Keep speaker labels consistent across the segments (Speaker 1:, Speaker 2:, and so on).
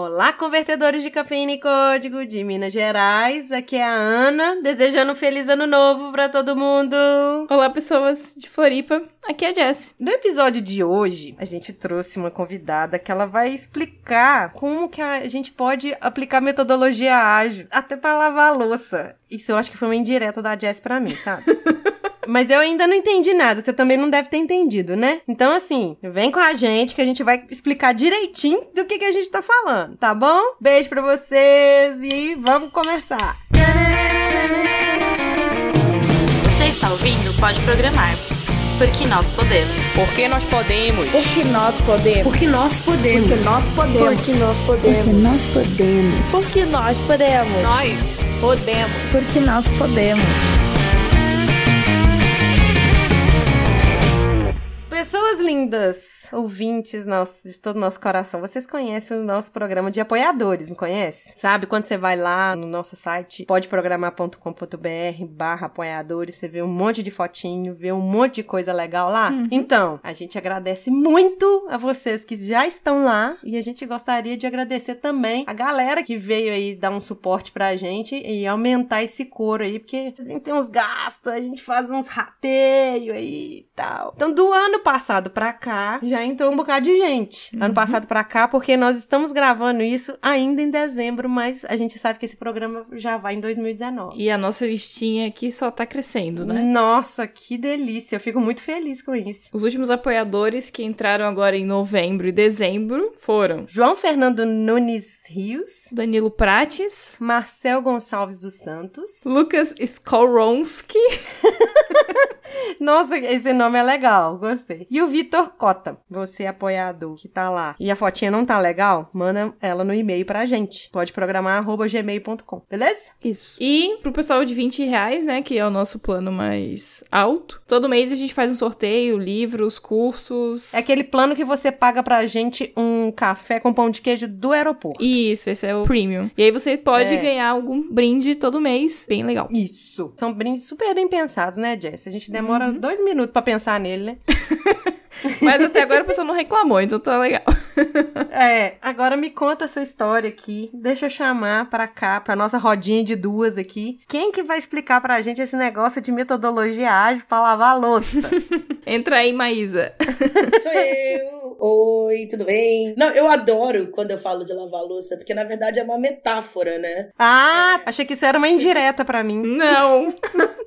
Speaker 1: Olá, convertedores de cafeína e código de Minas Gerais. Aqui é a Ana, desejando um feliz ano novo para todo mundo.
Speaker 2: Olá, pessoas de Floripa. Aqui é a Jess.
Speaker 1: No episódio de hoje, a gente trouxe uma convidada que ela vai explicar como que a gente pode aplicar metodologia ágil até para lavar a louça. Isso eu acho que foi uma indireta da Jess para mim, sabe? Mas eu ainda não entendi nada. Você também não deve ter entendido, né? Então, assim, vem com a gente que a gente vai explicar direitinho do que, que a gente tá falando, tá bom? Beijo pra vocês e vamos começar.
Speaker 3: Você está ouvindo Pode Programar. Porque nós podemos.
Speaker 4: Porque nós podemos.
Speaker 5: Porque nós podemos.
Speaker 6: Porque nós podemos.
Speaker 5: Porque nós podemos.
Speaker 6: Porque nós podemos.
Speaker 7: Porque nós podemos.
Speaker 5: Porque nós podemos.
Speaker 4: Nós podemos.
Speaker 7: Porque nós podemos.
Speaker 1: Pessoas lindas, ouvintes nossos, de todo o nosso coração, vocês conhecem o nosso programa de apoiadores, não conhece? Sabe quando você vai lá no nosso site podeprogramar.com.br barra apoiadores, você vê um monte de fotinho, vê um monte de coisa legal lá? Uhum. Então, a gente agradece muito a vocês que já estão lá e a gente gostaria de agradecer também a galera que veio aí dar um suporte pra gente e aumentar esse coro aí, porque a gente tem uns gastos, a gente faz uns rateios aí e tal. Então, do ano passado pra cá, já entrou um bocado de gente. Uhum. Ano passado pra cá, porque nós estamos gravando isso ainda em dezembro, mas a gente sabe que esse programa já vai em 2019.
Speaker 2: E a nossa listinha aqui só tá crescendo, né?
Speaker 1: Nossa, que delícia. Eu fico muito feliz com isso.
Speaker 2: Os últimos apoiadores que entraram agora em novembro e dezembro foram
Speaker 1: João Fernando Nunes Rios,
Speaker 2: Danilo Prates,
Speaker 1: Marcel Gonçalves dos Santos,
Speaker 2: Lucas Skoronsky.
Speaker 1: Nossa, esse nome é legal, gostei. E o Vitor Cota, você apoiador que tá lá. E a fotinha não tá legal? Manda ela no e-mail pra gente. Pode programar arroba gmail.com, beleza?
Speaker 2: Isso. E pro pessoal de 20 reais, né, que é o nosso plano mais alto, todo mês a gente faz um sorteio, livros, cursos.
Speaker 1: É aquele plano que você paga pra gente um café com pão de queijo do aeroporto.
Speaker 2: Isso, esse é o premium. E aí você pode é. ganhar algum brinde todo mês, bem legal.
Speaker 1: Isso. São brindes super bem pensados, né, Jess? A gente demora uhum. dois minutos para pensar nele, né?
Speaker 2: Mas até agora a pessoa não reclamou, então tá legal.
Speaker 1: é, agora me conta essa história aqui. Deixa eu chamar pra cá, pra nossa rodinha de duas aqui. Quem que vai explicar pra gente esse negócio de metodologia ágil pra lavar a louça?
Speaker 2: Entra aí, Maísa.
Speaker 6: Sou eu. Oi, tudo bem? Não, eu adoro quando eu falo de lavar louça, porque na verdade é uma metáfora, né?
Speaker 1: Ah, é. achei que isso era uma indireta para mim.
Speaker 2: Não.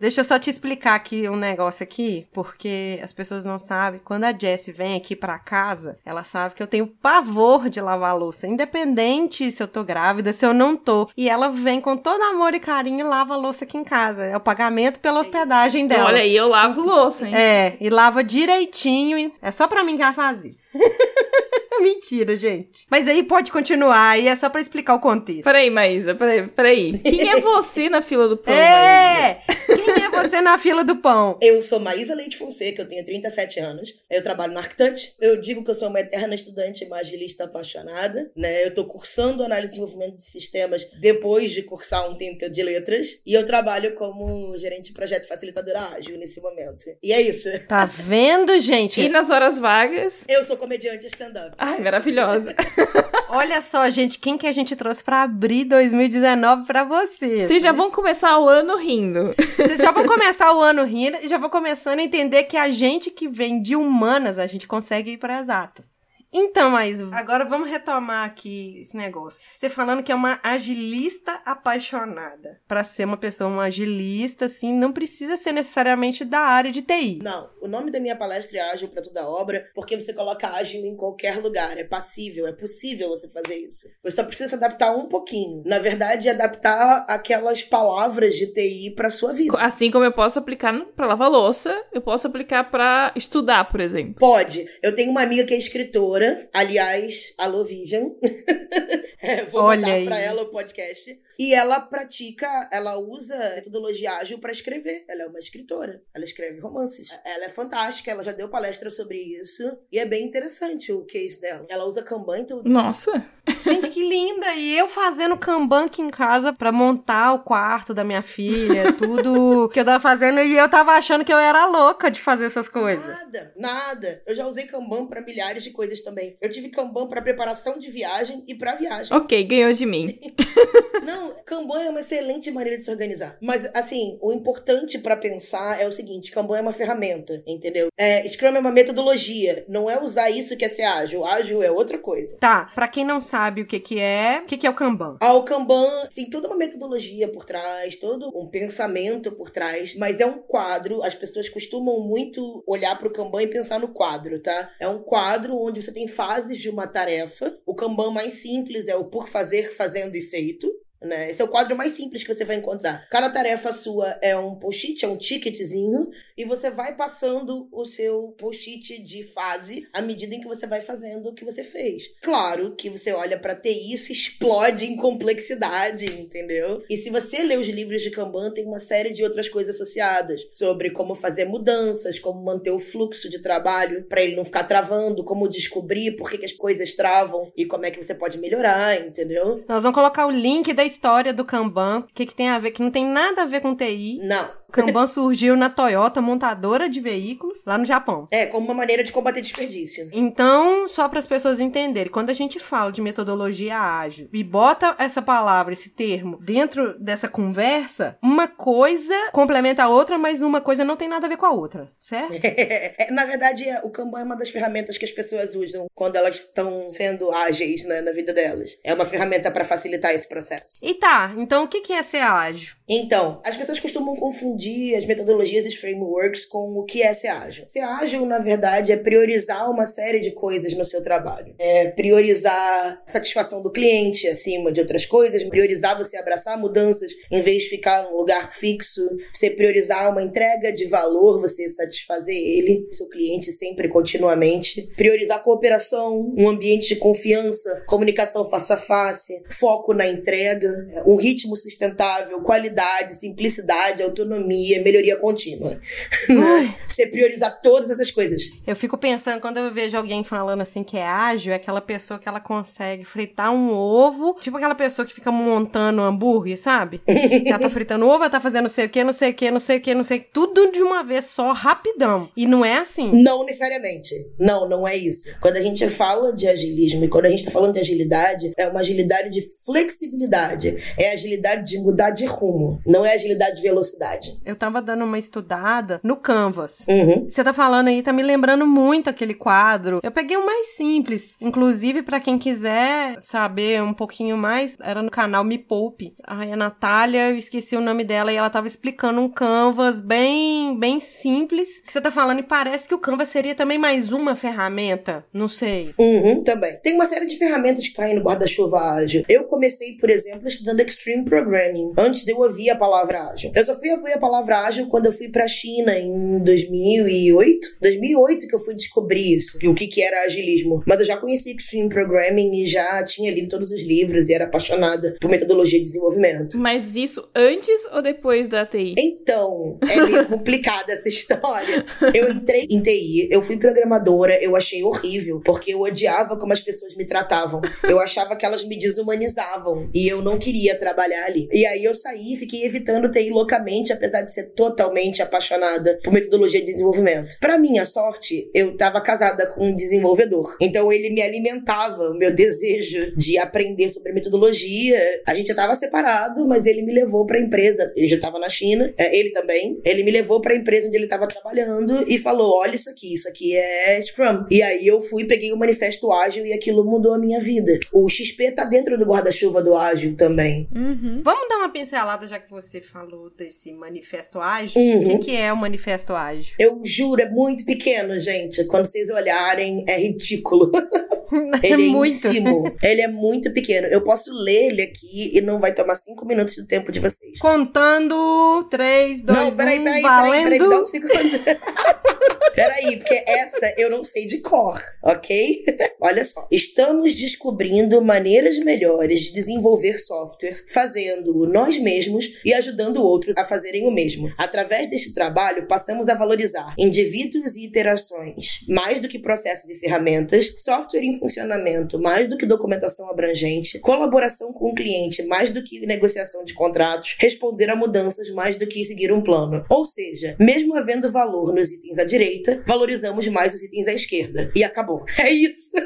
Speaker 1: Deixa eu só te explicar aqui um negócio aqui, porque as pessoas não sabem. Quando a Jessie vem aqui para casa, ela sabe que eu tenho pavor de lavar louça, independente se eu tô grávida, se eu não tô. E ela vem com todo amor e carinho e lava a louça aqui em casa. É o pagamento pela é hospedagem dela.
Speaker 2: Olha aí, eu lavo louça, hein?
Speaker 1: É, e lava direitinho. É só pra mim que ela faz isso. Mentira, gente. Mas aí pode continuar, e é só para explicar o contexto.
Speaker 2: Peraí, Maísa, peraí, peraí. Quem é você na fila do pão,
Speaker 1: É! Maísa? Quem é você na fila do pão?
Speaker 6: Eu sou Maísa Leite Fonseca, eu tenho 37 anos. Eu trabalho na Arctouch. Eu digo que eu sou uma eterna estudante magilista apaixonada, né? Eu tô cursando análise e desenvolvimento de sistemas depois de cursar um tempo de letras. E eu trabalho como gerente de projeto facilitadora ágil nesse momento. E é isso.
Speaker 1: Tá vendo, gente?
Speaker 2: E nas horas vagas?
Speaker 6: Eu sou comediante stand-up.
Speaker 2: Ai, maravilhosa.
Speaker 1: Olha só, gente, quem que a gente trouxe para abrir 2019 para vocês?
Speaker 2: Vocês já vão começar o ano rindo.
Speaker 1: Vocês já vão começar o ano rindo e já vão começando a entender que a gente que vem de humanas, a gente consegue ir para exatas. Então, mas agora vamos retomar aqui esse negócio. Você falando que é uma agilista apaixonada. Para ser uma pessoa, uma agilista, assim, não precisa ser necessariamente da área de TI.
Speaker 6: Não, o nome da minha palestra é Ágil para toda obra, porque você coloca ágil em qualquer lugar. É passível, é possível você fazer isso. Você só precisa se adaptar um pouquinho. Na verdade, adaptar aquelas palavras de TI para sua vida.
Speaker 2: Assim como eu posso aplicar para lavar louça, eu posso aplicar para estudar, por exemplo.
Speaker 6: Pode. Eu tenho uma amiga que é escritora Aliás, alô Vivian. é, vou Olha mandar pra ela o podcast. E ela pratica, ela usa metodologia ágil para escrever. Ela é uma escritora. Ela escreve romances. Ela é fantástica, ela já deu palestra sobre isso. E é bem interessante o case dela. Ela usa Kanban e tudo.
Speaker 2: Nossa!
Speaker 1: Gente, que linda! E eu fazendo Kanban aqui em casa pra montar o quarto da minha filha, tudo que eu tava fazendo, e eu tava achando que eu era louca de fazer essas coisas.
Speaker 6: Nada, nada. Eu já usei Kanban pra milhares de coisas também. Eu tive Kanban pra preparação de viagem e pra viagem.
Speaker 2: Ok, ganhou de mim.
Speaker 6: Não, Kanban é uma excelente maneira de se organizar. Mas, assim, o importante pra pensar é o seguinte: Kanban é uma ferramenta, entendeu? É, Scrum é uma metodologia. Não é usar isso que é ser ágil. Ágil é outra coisa.
Speaker 1: Tá, pra quem não sabe o que que é, o que que é o Kanban?
Speaker 6: Ah, o Kanban tem toda uma metodologia por trás, todo um pensamento por trás, mas é um quadro. As pessoas costumam muito olhar pro Kanban e pensar no quadro, tá? É um quadro onde você tem fases de uma tarefa. O Kanban mais simples é o por fazer, fazendo e feito. Né? Esse é o quadro mais simples que você vai encontrar. Cada tarefa sua é um post-it, é um ticketzinho, e você vai passando o seu post-it de fase à medida em que você vai fazendo o que você fez. Claro que você olha pra TI, isso explode em complexidade, entendeu? E se você lê os livros de Kanban, tem uma série de outras coisas associadas sobre como fazer mudanças, como manter o fluxo de trabalho para ele não ficar travando, como descobrir por que, que as coisas travam e como é que você pode melhorar, entendeu?
Speaker 1: Nós vamos colocar o link da história do Kanban, o que, que tem a ver, que não tem nada a ver com TI.
Speaker 6: Não.
Speaker 1: Kanban surgiu na Toyota, montadora de veículos, lá no Japão.
Speaker 6: É, como uma maneira de combater desperdício.
Speaker 1: Então, só para as pessoas entenderem, quando a gente fala de metodologia ágil e bota essa palavra, esse termo, dentro dessa conversa, uma coisa complementa a outra, mas uma coisa não tem nada a ver com a outra, certo?
Speaker 6: É, na verdade, o Kanban é uma das ferramentas que as pessoas usam quando elas estão sendo ágeis né, na vida delas. É uma ferramenta para facilitar esse processo.
Speaker 1: E tá, então o que que é ser ágil?
Speaker 6: Então, as pessoas costumam confundir as metodologias e os frameworks com o que é ser ágil. Ser ágil, na verdade, é priorizar uma série de coisas no seu trabalho. É priorizar a satisfação do cliente acima de outras coisas, priorizar você abraçar mudanças em vez de ficar num lugar fixo, você priorizar uma entrega de valor, você satisfazer ele, seu cliente sempre continuamente, priorizar cooperação, um ambiente de confiança, comunicação face a face, foco na entrega, um ritmo sustentável, qualidade, simplicidade, autonomia, melhoria contínua.
Speaker 1: Ai.
Speaker 6: Você priorizar todas essas coisas.
Speaker 1: Eu fico pensando, quando eu vejo alguém falando assim que é ágil, é aquela pessoa que ela consegue fritar um ovo, tipo aquela pessoa que fica montando um hambúrguer, sabe? Ela tá fritando ovo, ela tá fazendo não sei o que, não sei o que, não sei o que, não sei o que, tudo de uma vez só, rapidão. E não é assim.
Speaker 6: Não necessariamente. Não, não é isso. Quando a gente fala de agilismo e quando a gente tá falando de agilidade, é uma agilidade de flexibilidade. É agilidade de mudar de rumo. Não é agilidade de velocidade.
Speaker 1: Eu tava dando uma estudada no Canvas.
Speaker 6: Uhum.
Speaker 1: Você tá falando aí, tá me lembrando muito aquele quadro. Eu peguei o mais simples. Inclusive, pra quem quiser saber um pouquinho mais, era no canal Me Poupe. Ai, a Natália, eu esqueci o nome dela, e ela tava explicando um Canvas bem, bem simples. Que você tá falando, e parece que o Canvas seria também mais uma ferramenta. Não sei.
Speaker 6: Uhum, também. Tem uma série de ferramentas que caem no guarda-chuva ágil. Eu comecei, por exemplo, estudando Extreme Programming, antes de eu ouvir a palavra ágil. Eu só fui ouvir a palavra ágil quando eu fui pra China em 2008. 2008 que eu fui descobrir isso, o que que era agilismo. Mas eu já conhecia Extreme Programming e já tinha lido todos os livros e era apaixonada por metodologia de desenvolvimento.
Speaker 2: Mas isso antes ou depois da TI?
Speaker 6: Então, é meio complicada essa história. Eu entrei em TI, eu fui programadora, eu achei horrível, porque eu odiava como as pessoas me tratavam. Eu achava que elas me desumanizavam e eu não queria trabalhar ali. E aí eu saí e fiquei evitando TI loucamente, apesar de ser totalmente apaixonada por metodologia de desenvolvimento. Pra minha sorte, eu tava casada com um desenvolvedor. Então ele me alimentava o meu desejo de aprender sobre metodologia. A gente já tava separado, mas ele me levou pra empresa. Ele já tava na China, é, ele também. Ele me levou pra empresa onde ele tava trabalhando e falou: olha isso aqui, isso aqui é Scrum. E aí eu fui, peguei o manifesto ágil e aquilo mudou a minha vida. O XP tá dentro do guarda-chuva do ágil também.
Speaker 1: Vamos dar uma pincelada, já que você falou desse manifesto ágil.
Speaker 6: Uhum.
Speaker 1: O que, que é o manifesto ágil?
Speaker 6: Eu juro, é muito pequeno, gente. Quando vocês olharem, é ridículo. Ele é
Speaker 1: muito.
Speaker 6: ínfimo. Ele é muito pequeno. Eu posso ler ele aqui e não vai tomar cinco minutos do tempo de vocês.
Speaker 1: Contando 3, 2,
Speaker 6: não,
Speaker 1: 1,
Speaker 6: peraí, peraí, peraí,
Speaker 1: valendo.
Speaker 6: peraí, dá um segundo. Peraí, porque essa eu não sei de cor, ok? Olha só. Estamos descobrindo maneiras melhores de desenvolver software, fazendo-o nós mesmos e ajudando outros a fazerem o mesmo. Através deste trabalho, passamos a valorizar indivíduos e interações, mais do que processos e ferramentas, software em funcionamento, mais do que documentação abrangente, colaboração com o cliente, mais do que negociação de contratos, responder a mudanças, mais do que seguir um plano. Ou seja, mesmo havendo valor nos itens à direita, valorizamos mais os itens à esquerda. E acabou. É isso.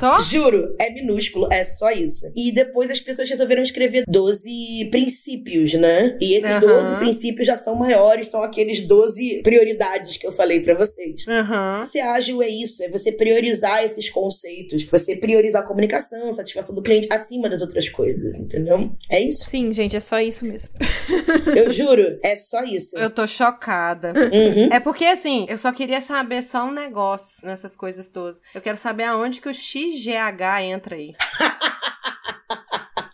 Speaker 1: Só?
Speaker 6: Juro, é minúsculo, é só isso. E depois as pessoas resolveram escrever 12 princípios, né? E esses
Speaker 1: Aham.
Speaker 6: 12 princípios já são maiores, são aqueles 12 prioridades que eu falei pra vocês.
Speaker 1: Aham.
Speaker 6: Ser ágil é isso, é você priorizar esses conceitos, você priorizar a comunicação, satisfação do cliente acima das outras coisas, entendeu? É isso.
Speaker 2: Sim, gente, é só isso mesmo.
Speaker 6: Eu juro, é só isso.
Speaker 1: Eu tô chocada.
Speaker 6: Uhum.
Speaker 1: É porque, assim, eu só queria saber só um negócio nessas coisas todas. Eu quero saber aonde que o XGH entra aí.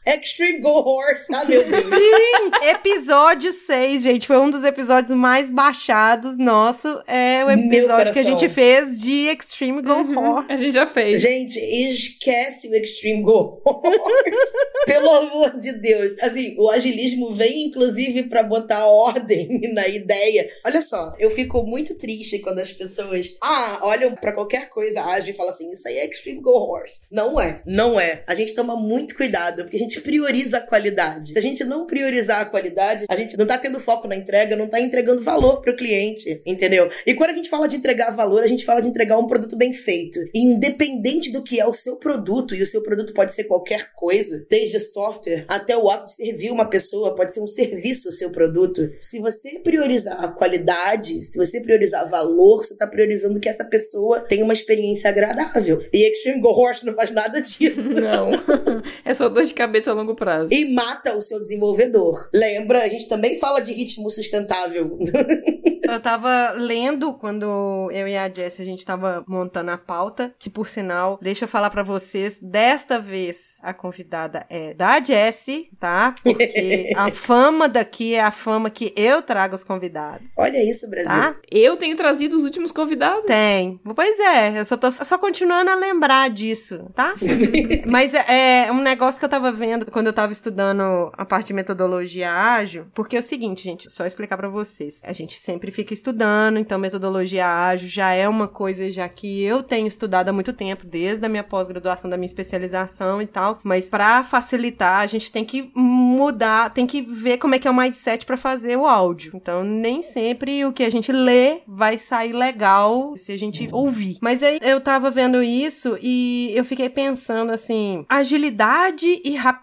Speaker 6: Extreme Go Horse, ah meu Deus.
Speaker 1: Sim! Episódio 6, gente. Foi um dos episódios mais baixados nosso. É o episódio que a gente fez de Extreme Go Horse.
Speaker 2: A gente já fez.
Speaker 6: Gente, esquece o Extreme Go Horse. Pelo amor de Deus. Assim, o agilismo vem, inclusive, pra botar ordem na ideia. Olha só, eu fico muito triste quando as pessoas, ah, olham pra qualquer coisa ágil e falam assim, isso aí é Extreme Go Horse. Não é, não é. A gente toma muito cuidado, porque a gente prioriza a qualidade. Se a gente não priorizar a qualidade, a gente não tá tendo foco na entrega, não tá entregando valor pro cliente, entendeu? E quando a gente fala de entregar valor, a gente fala de entregar um produto bem feito. E independente do que é o seu produto, e o seu produto pode ser qualquer coisa, desde software até o ato de servir uma pessoa, pode ser um serviço o seu produto. Se você priorizar a qualidade, se você priorizar valor, você tá priorizando que essa pessoa tenha uma experiência agradável. E Extreme Go Horse não faz nada disso.
Speaker 2: Não. é só dor de cabeça a longo prazo.
Speaker 6: E mata o seu desenvolvedor. Lembra? A gente também fala de ritmo sustentável.
Speaker 1: Eu tava lendo quando eu e a Jess a gente tava montando a pauta, que por sinal, deixa eu falar pra vocês, desta vez a convidada é da Jessie, tá? Porque a fama daqui é a fama que eu trago os convidados,
Speaker 6: Olha isso, Brasil.
Speaker 1: tá?
Speaker 2: Eu tenho trazido os últimos convidados.
Speaker 1: Tem. Pois é, eu só tô só continuando a lembrar disso, tá? Mas é, é um negócio que eu tava vendo quando eu tava estudando a parte de metodologia ágil, porque é o seguinte, gente, só explicar pra vocês. A gente sempre fica estudando, então metodologia ágil já é uma coisa já que eu tenho estudado há muito tempo, desde a minha pós-graduação, da minha especialização e tal, mas pra facilitar, a gente tem que mudar, tem que ver como é que é o mindset pra fazer o áudio. Então, nem sempre o que a gente lê vai sair legal se a gente ouvir. Mas aí eu tava vendo isso e eu fiquei pensando assim, agilidade e rapidez.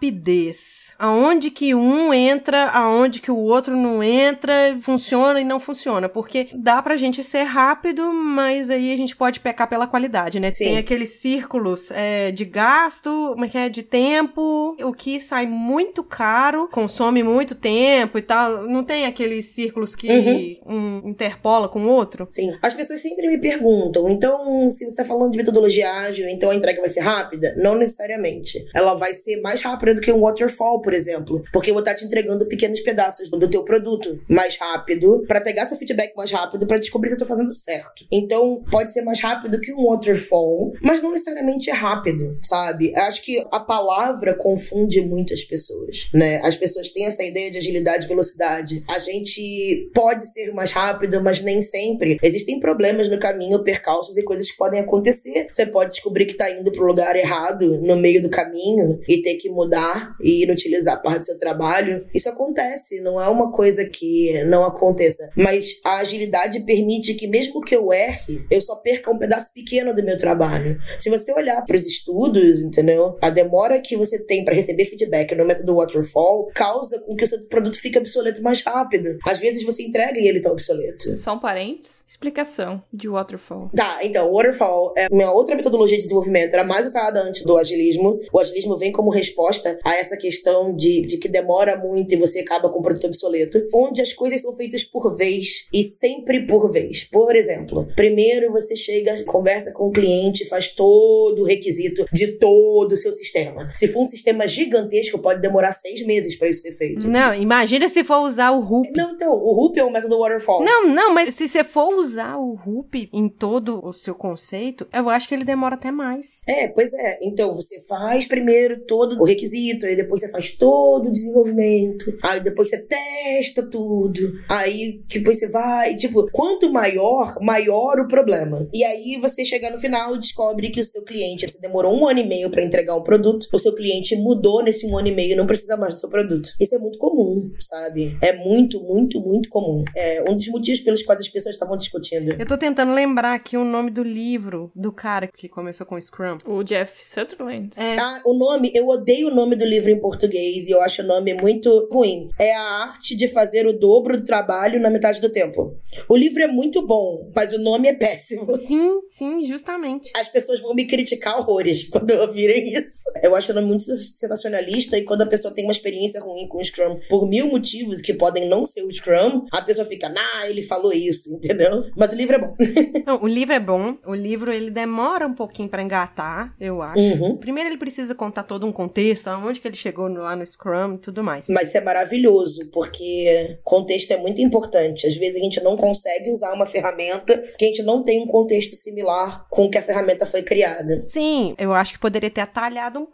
Speaker 1: Aonde que um entra, aonde que o outro não entra, funciona e não funciona. Porque dá pra gente ser rápido, mas aí a gente pode pecar pela qualidade, né?
Speaker 6: Sim.
Speaker 1: Tem aqueles círculos é, de gasto, como é que é? De tempo, o que sai muito caro, consome muito tempo e tal. Não tem aqueles círculos que um interpola com o outro?
Speaker 6: Sim. As pessoas sempre me perguntam, então, se você tá falando de metodologia ágil, então a entrega vai ser rápida? Não necessariamente. Ela vai ser mais rápida do que um waterfall, por exemplo. Porque eu vou estar te entregando pequenos pedaços do teu produto mais rápido, pra pegar seu feedback mais rápido, pra descobrir se eu tô fazendo certo. Então, pode ser mais rápido que um waterfall, mas não necessariamente é rápido, sabe? Eu acho que a palavra confunde muito as pessoas, né? As pessoas têm essa ideia de agilidade e velocidade. A gente pode ser mais rápido, mas nem sempre. Existem problemas no caminho, percalços e coisas que podem acontecer. Você pode descobrir que tá indo pro lugar errado no meio do caminho e ter que mudar e inutilizar parte do seu trabalho. Isso acontece, não é uma coisa que não aconteça. Mas a agilidade permite que, mesmo que eu erre, eu só perca um pedaço pequeno do meu trabalho. Se você olhar para os estudos, entendeu? A demora que você tem para receber feedback no método waterfall causa com que o seu produto fique obsoleto mais rápido. Às vezes você entrega e ele tá obsoleto.
Speaker 2: Só um parênteses. Explicação de waterfall.
Speaker 6: Tá, então, waterfall é uma outra metodologia de desenvolvimento, era mais usada antes do agilismo. O agilismo vem como resposta a essa questão de, de que demora muito e você acaba com um produto obsoleto, onde as coisas são feitas por vez e sempre por vez. Por exemplo, primeiro você chega, conversa com o cliente, faz todo o requisito de todo o seu sistema. Se for um sistema gigantesco, pode demorar seis meses para isso ser feito.
Speaker 1: Não, imagina se for usar o Hoop.
Speaker 6: Não, então, o Hoop é o método waterfall.
Speaker 1: Não, não, mas se você for usar o Hoop em todo o seu conceito, eu acho que ele demora até mais.
Speaker 6: É, pois é. Então, você faz primeiro todo o requisito, aí depois você faz todo o desenvolvimento, aí depois você testa tudo, aí depois você vai, tipo, quanto maior, maior o problema. E aí você chega no final e descobre que o seu cliente, você demorou um ano e meio para entregar um produto, o seu cliente mudou nesse um ano e meio e não precisa mais do seu produto. Isso é muito comum, sabe? É muito, muito, muito comum. É um dos motivos pelos quais as pessoas estavam discutindo.
Speaker 1: Eu tô tentando lembrar aqui o nome do livro do cara que começou com Scrum.
Speaker 2: O Jeff Sutherland.
Speaker 1: É,
Speaker 6: Ah, o nome, eu odeio o nome do livro em português e eu acho o nome muito ruim. É a arte de fazer o dobro do trabalho na metade do tempo. O livro é muito bom, mas o nome é péssimo.
Speaker 1: sim, sim, justamente.
Speaker 6: As pessoas vão me criticar horrores quando ouvirem isso. Eu acho o nome muito sensacionalista e quando a pessoa tem uma experiência ruim com o Scrum por mil motivos que podem não ser o Scrum, a pessoa fica, nah, ele falou isso, entendeu? Mas o livro é bom.
Speaker 1: Não, o livro é bom. O livro ele demora um pouquinho pra engatar, eu acho.
Speaker 6: Uhum.
Speaker 1: Primeiro ele precisa contar todo um contexto, aonde que ele chegou no- lá no Scrum e tudo mais.
Speaker 6: Mas isso é maravilhoso, porque contexto é muito importante. Às vezes a gente não consegue usar uma ferramenta que a gente não tem um contexto similar com o que a ferramenta foi criada.
Speaker 1: Sim, eu acho que poderia ter atalhado um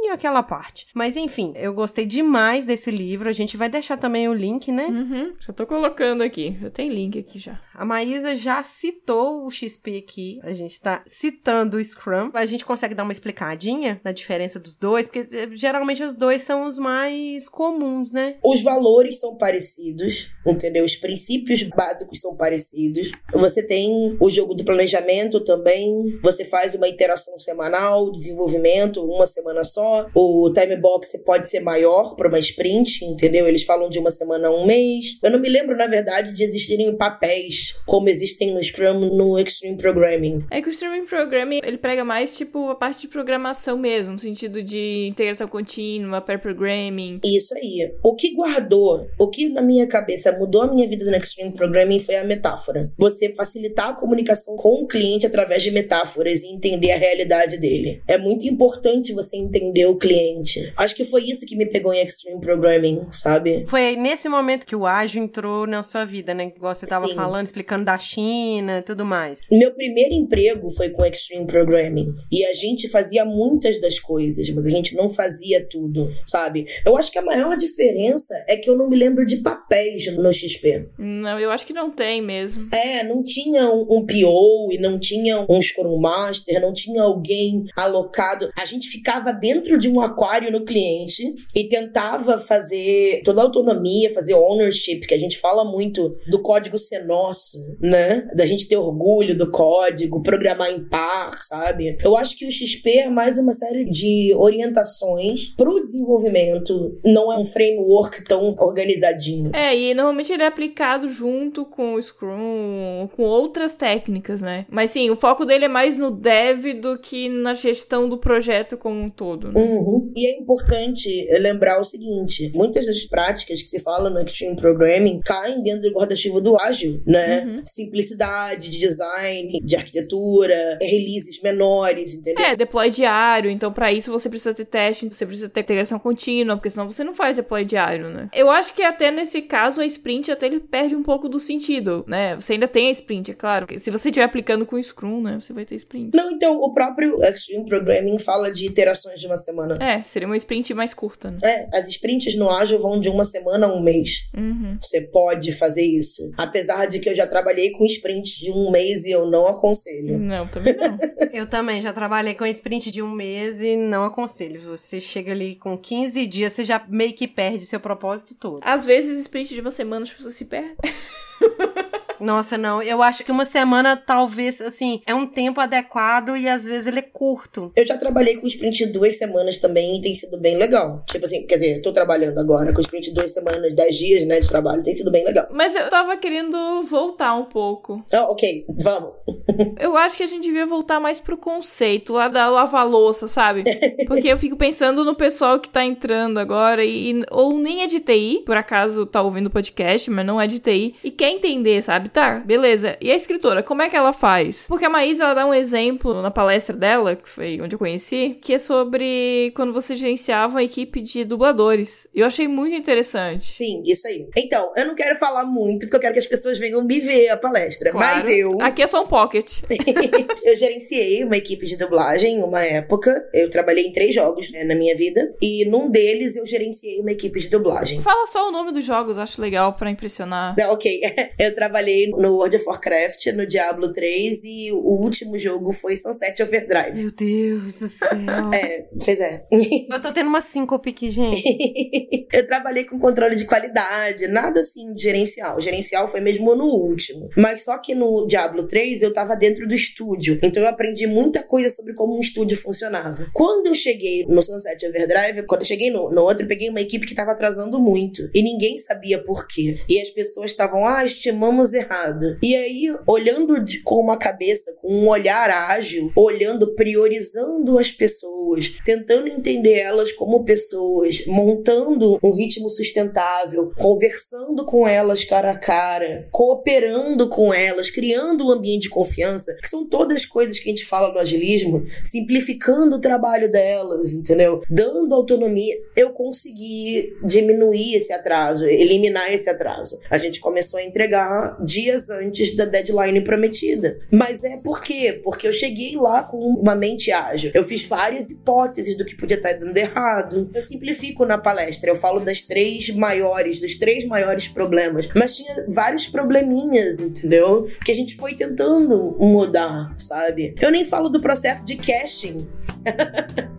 Speaker 1: pouquinho aquela parte. Mas enfim, eu gostei demais desse livro. A gente vai deixar também o link, né?
Speaker 2: Uhum, já tô colocando aqui. Já tem link aqui já.
Speaker 1: A Maísa já citou o XP aqui. A gente tá citando o Scrum. A gente consegue dar uma explicadinha na diferença dos dois, porque eh, geralmente os dois são os mais comuns, né?
Speaker 6: Os valores são parecidos, entendeu? Os princípios básicos são parecidos. Você tem o jogo do planejamento também. Você faz uma interação semanal, desenvolvimento, uma semana só. O time box pode ser maior para uma sprint, entendeu? Eles falam de uma semana a um mês. Eu não me lembro, na verdade, de existirem papéis como existem no Scrum no Extreme Programming.
Speaker 2: É que o Streaming Programming, ele prega mais, tipo, a parte de programação mesmo, no sentido de integração contínua, pair programming.
Speaker 6: Isso aí. O que guardou, o que na minha cabeça mudou a minha vida no Extreme Programming foi a metáfora. Você facilitar a comunicação com o cliente através de metáforas e entender a realidade dele. É muito importante você entender o cliente. Acho que foi isso que me pegou em Extreme Programming, sabe?
Speaker 1: Foi nesse momento que o ágil entrou na sua vida, né? Igual você tava
Speaker 6: Sim.
Speaker 1: falando, explicando da China e tudo mais.
Speaker 6: Meu primeiro emprego foi com Extreme Programming. E a gente fazia muitas das coisas, mas a gente não fazia tudo, sabe? Eu acho que a maior diferença é que eu não me lembro de papéis no XP.
Speaker 2: Não, eu acho que não tem mesmo.
Speaker 6: É, não tinha um, um PO e não tinha um Scrum Master, não tinha alguém alocado. A gente ficava dentro de um aquário no cliente e tentava fazer toda a autonomia, fazer ownership, que a gente fala muito do código ser nosso, né? Da gente ter orgulho do código, programar em par, sabe? Eu acho que o XP é mais uma série de orientações pro desenvolvimento, não é um framework tão organizadinho.
Speaker 2: É, e normalmente ele é aplicado junto com o Scrum, com outras técnicas, né? Mas sim, o foco dele é mais no dev do que na gestão do projeto como um todo. Né?
Speaker 6: Uhum. E é importante lembrar o seguinte: muitas das práticas que se fala no Extreme Programming caem dentro do guarda-chuva do ágil, né?
Speaker 2: Uhum.
Speaker 6: Simplicidade de design, de arquitetura, releases menores, entendeu?
Speaker 2: É, deploy diário, então pra isso você precisa ter teste, você precisa ter integração contínua, porque senão você não faz deploy diário, né? Eu acho que até nesse caso a sprint até ele perde um pouco do sentido, né? Você ainda tem a sprint, é claro. Se você estiver aplicando com Scrum, né, você vai ter sprint.
Speaker 6: Não, então, o próprio Extreme Programming fala de iterações de uma semana.
Speaker 2: É, seria uma sprint mais curta, né?
Speaker 6: É, as sprints no ágil vão de uma semana a um mês.
Speaker 2: Uhum.
Speaker 6: Você pode fazer isso. Apesar de que eu já trabalhei com sprints de um mês e eu não aconselho.
Speaker 2: Não, também não.
Speaker 1: Eu também já trabalhei com sprint de um mês e não aconselho. Você chega ali com 15 dias, você já meio que perde seu propósito todo.
Speaker 2: Às vezes, sprint de uma semana as pessoas se perdem.
Speaker 1: Nossa, não. Eu acho que uma semana, talvez, assim, é um tempo adequado e às vezes ele é curto.
Speaker 6: Eu já trabalhei com sprint de duas semanas também e tem sido bem legal. Tipo assim, quer dizer, eu tô trabalhando agora com sprint de duas semanas, dez dias, né, de trabalho. Tem sido bem legal.
Speaker 2: Mas eu tava querendo voltar um pouco.
Speaker 6: Ah, ok, vamos.
Speaker 2: Eu acho que a gente devia voltar mais pro conceito lá da lava-louça, sabe? Porque eu fico pensando no pessoal que tá entrando agora e, ou nem é de TI, por acaso tá ouvindo o podcast, mas não é de TI, e quer entender, sabe? Tá, beleza. E a escritora, como é que ela faz? Porque a Maísa, ela dá um exemplo na palestra dela, que foi onde eu conheci, que é sobre quando você gerenciava uma equipe de dubladores. Eu achei muito interessante.
Speaker 6: Sim, isso aí. Então, eu não quero falar muito, porque eu quero que as pessoas venham me ver a palestra.
Speaker 2: Claro.
Speaker 6: Mas eu.
Speaker 2: Aqui é só um pocket.
Speaker 6: eu gerenciei uma equipe de dublagem em uma época. Eu trabalhei em três jogos né, na minha vida. E num deles eu gerenciei uma equipe de dublagem.
Speaker 2: Fala só o nome dos jogos, acho legal pra impressionar.
Speaker 6: Tá, ok. Eu trabalhei no World of Warcraft, no Diablo 3 e o último jogo foi Sunset Overdrive.
Speaker 1: Meu Deus do céu.
Speaker 6: É, pois é.
Speaker 1: Eu tô tendo uma síncope aqui, gente.
Speaker 6: eu trabalhei com controle de qualidade, nada assim de gerencial. Gerencial foi mesmo no último. Mas só que no Diablo 3 eu tava dentro do estúdio. Então eu aprendi muita coisa sobre como um estúdio funcionava. Quando eu cheguei no Sunset Overdrive, quando eu cheguei no, no outro, eu peguei uma equipe que tava atrasando muito. E ninguém sabia por quê. E as pessoas estavam, ah, estimamos errado. E aí, olhando de, com uma cabeça, com um olhar ágil, olhando, priorizando as pessoas, tentando entender elas como pessoas, montando um ritmo sustentável, conversando com elas cara a cara, cooperando com elas, criando um ambiente de confiança, que são todas coisas que a gente fala no agilismo, simplificando o trabalho delas, entendeu? Dando autonomia, eu consegui diminuir esse atraso, eliminar esse atraso. A gente começou a entregar dias antes da deadline prometida. Mas é por quê? Porque eu cheguei lá com uma mente ágil. Eu fiz várias hipóteses do que podia estar dando errado. Eu simplifico na palestra, eu falo das três maiores, dos três maiores problemas. Mas tinha vários probleminhas, entendeu? Que a gente foi tentando mudar, sabe? Eu nem falo do processo de casting.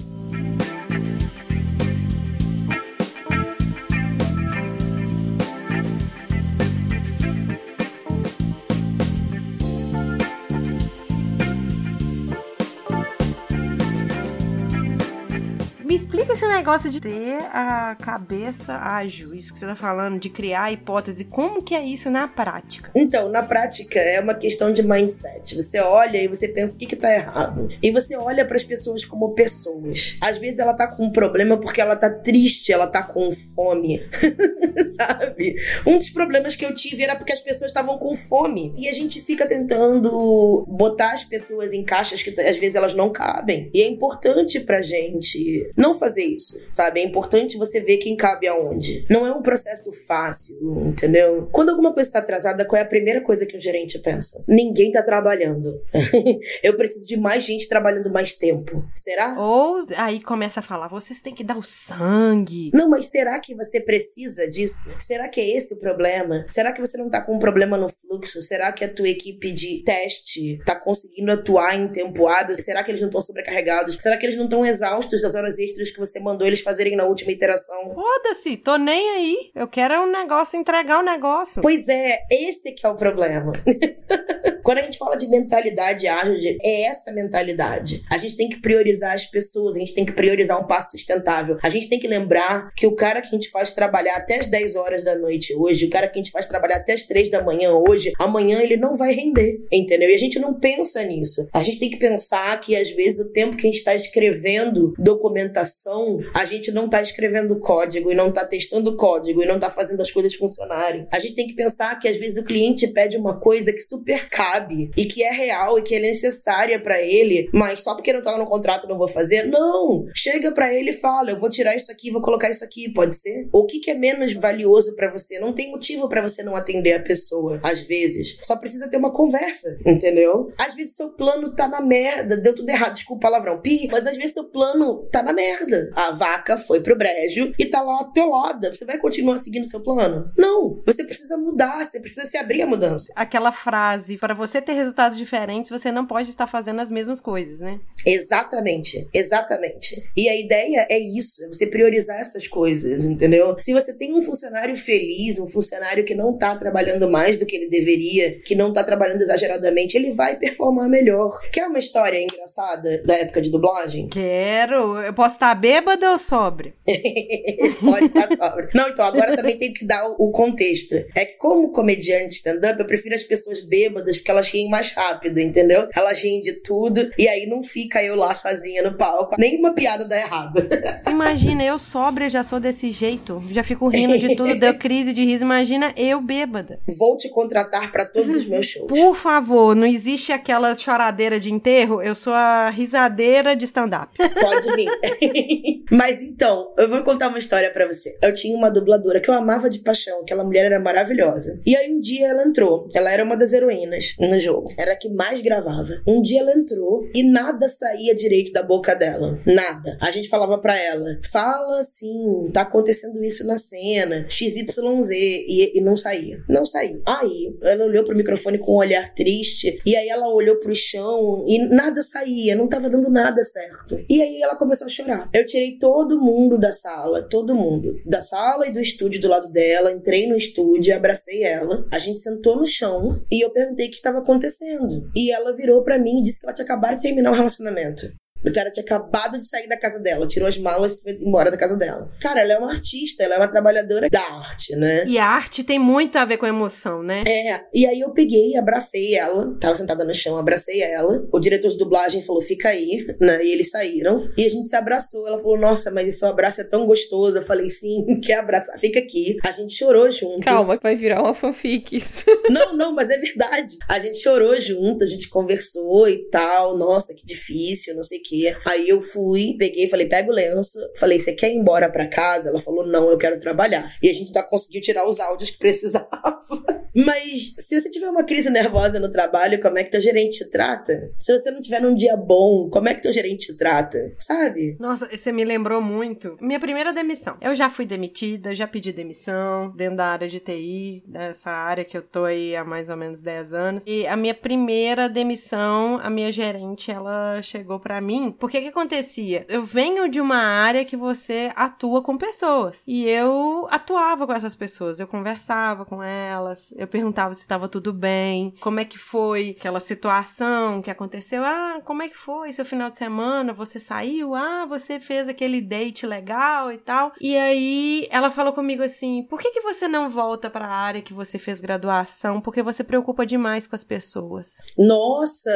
Speaker 1: negócio de ter a cabeça ágil, isso que você tá falando, de criar hipótese. Como que é isso na prática?
Speaker 6: Então, na prática, é uma questão de mindset. Você olha e você pensa o que, que tá errado. E você olha para as pessoas como pessoas. Às vezes ela tá com um problema porque ela tá triste, ela tá com fome. Sabe? Um dos problemas que eu tive era porque as pessoas estavam com fome. E a gente fica tentando botar as pessoas em caixas que às vezes elas não cabem. E é importante pra gente não fazer isso, sabe? É importante você ver quem cabe aonde. Não é um processo fácil, entendeu? Quando alguma coisa está atrasada, qual é a primeira coisa que o gerente pensa? Ninguém tá trabalhando. Eu preciso de mais gente trabalhando mais tempo. Será?
Speaker 1: Ou aí começa a falar, vocês têm que dar o sangue.
Speaker 6: Não, mas será que você precisa disso? Será que é esse o problema? Será que você não tá com um problema no fluxo? Será que a tua equipe de teste tá conseguindo atuar em tempo hábil? Será que eles não estão sobrecarregados? Será que eles não estão exaustos das horas extras que você mandou eles fazerem na última iteração?
Speaker 1: Foda-se, tô nem aí. Eu quero um negócio, entregar o um negócio.
Speaker 6: Pois é, esse que é o problema. Quando a gente fala de mentalidade ágil, é essa mentalidade. A gente tem que priorizar as pessoas, a gente tem que priorizar um passo sustentável. A gente tem que lembrar que o cara que a gente faz trabalhar até as 10 horas da noite hoje, o cara que a gente faz trabalhar até as 3 da manhã hoje, amanhã ele não vai render, entendeu? E a gente não pensa nisso. A gente tem que pensar que às vezes o tempo que a gente está escrevendo documentação, a gente não está escrevendo código e não está testando código e não está fazendo as coisas funcionarem. A gente tem que pensar que às vezes o cliente pede uma coisa que super cabe e que é real e que é necessária para ele, mas só porque não tá no contrato não vou fazer? Não! Chega para ele e fala: eu vou tirar isso aqui, vou colocar isso aqui, pode ser? O que, que é menos valioso para você? Não tem motivo para você não atender a pessoa, às vezes. Só precisa ter uma conversa, entendeu? Às vezes seu plano tá na merda, deu tudo errado, desculpa o palavrão, pi, mas às vezes seu plano tá na merda. A vaca foi pro brejo e tá lá atolada. Você vai continuar seguindo seu plano? Não! Você precisa mudar, você precisa se abrir a mudança.
Speaker 1: Aquela frase, para você ter resultados diferentes, você não pode estar fazendo as mesmas coisas, né?
Speaker 6: Exatamente, exatamente. E a ideia é isso, é você priorizar essas coisas, entendeu? Se você tem um funcionário feliz, um funcionário que não tá trabalhando mais do que ele deveria, que não tá trabalhando exageradamente, ele vai performar melhor. Quer uma história engraçada da época de dublagem?
Speaker 1: Quero. Eu posso estar bêbada ou sobre?
Speaker 6: Pode estar sóbrio. Não, então agora também tem que dar o contexto. É que como comediante stand-up, eu prefiro as pessoas bêbadas porque elas riem mais rápido, entendeu? Elas riem de tudo e aí não fica eu lá sozinha no palco. Nenhuma piada dá errado.
Speaker 1: Imagina, eu sóbria já sou desse jeito. Já fico rindo de tudo, deu crise de riso. Imagina eu bêbada.
Speaker 6: Vou te contratar para todos os meus shows.
Speaker 1: Por favor, não existe aquela choradeira de enterro. Eu sou a risadeira de stand-up.
Speaker 6: Pode vir. Mas então, eu vou contar uma história para você. Eu tinha uma dubladora que eu amava de paixão, aquela mulher era maravilhosa. E aí um dia ela entrou. Ela era uma das heroínas no jogo. Era a que mais gravava. Um dia ela entrou e nada saía direito da boca dela. Nada. A gente falava para ela: fala assim, tá acontecendo isso na cena, XYZ. E, e não saía. Não saía. Aí ela olhou pro microfone com um olhar triste. E aí ela olhou pro chão e nada saía. Não tava dando nada certo. E aí ela começou a chorar. Eu tirei todo mundo da sala, todo mundo. Da sala e do estúdio do lado dela. Entrei no estúdio, abracei ela. A gente sentou no chão e eu perguntei o que estava acontecendo. E ela virou para mim e disse que ela tinha acabado de terminar o relacionamento. O cara tinha acabado de sair da casa dela, tirou as malas e foi embora da casa dela. Cara, ela é uma artista, ela é uma trabalhadora da arte, né?
Speaker 1: E a arte tem muito a ver com emoção, né?
Speaker 6: É, e aí eu peguei, abracei ela, tava sentada no chão, abracei ela. O diretor de dublagem falou, fica aí, né? E eles saíram. E a gente se abraçou. Ela falou, nossa, mas esse abraço é tão gostoso. Eu falei, sim, quer abraçar? Fica aqui. A gente chorou junto.
Speaker 2: Calma, vai virar uma fanfic.
Speaker 6: Não, não, mas é verdade. A gente chorou junto, a gente conversou e tal. Nossa, que difícil, não sei o quê. Aí eu fui, peguei, falei, pega o lenço. Falei, você quer ir embora pra casa? Ela falou, não, eu quero trabalhar. E a gente tá conseguiu tirar os áudios que precisava. Mas se você tiver uma crise nervosa no trabalho, como é que teu gerente te trata? Se você não tiver num dia bom, como é que teu gerente te trata? Sabe?
Speaker 1: Nossa, você me lembrou muito. Minha primeira demissão. Eu já fui demitida, já pedi demissão dentro da área de TI, dessa área que eu tô aí há mais ou menos 10 anos. E a minha primeira demissão, a minha gerente, ela chegou para mim. Porque que acontecia? Eu venho de uma área que você atua com pessoas. E eu atuava com essas pessoas, eu conversava com elas, eu perguntava se estava tudo bem, como é que foi aquela situação que aconteceu. Ah, como é que foi seu final de semana? Você saiu? Ah, você fez aquele date legal e tal. E aí ela falou comigo assim: por que, que você não volta para a área que você fez graduação? Porque você preocupa demais com as pessoas.
Speaker 6: Nossa,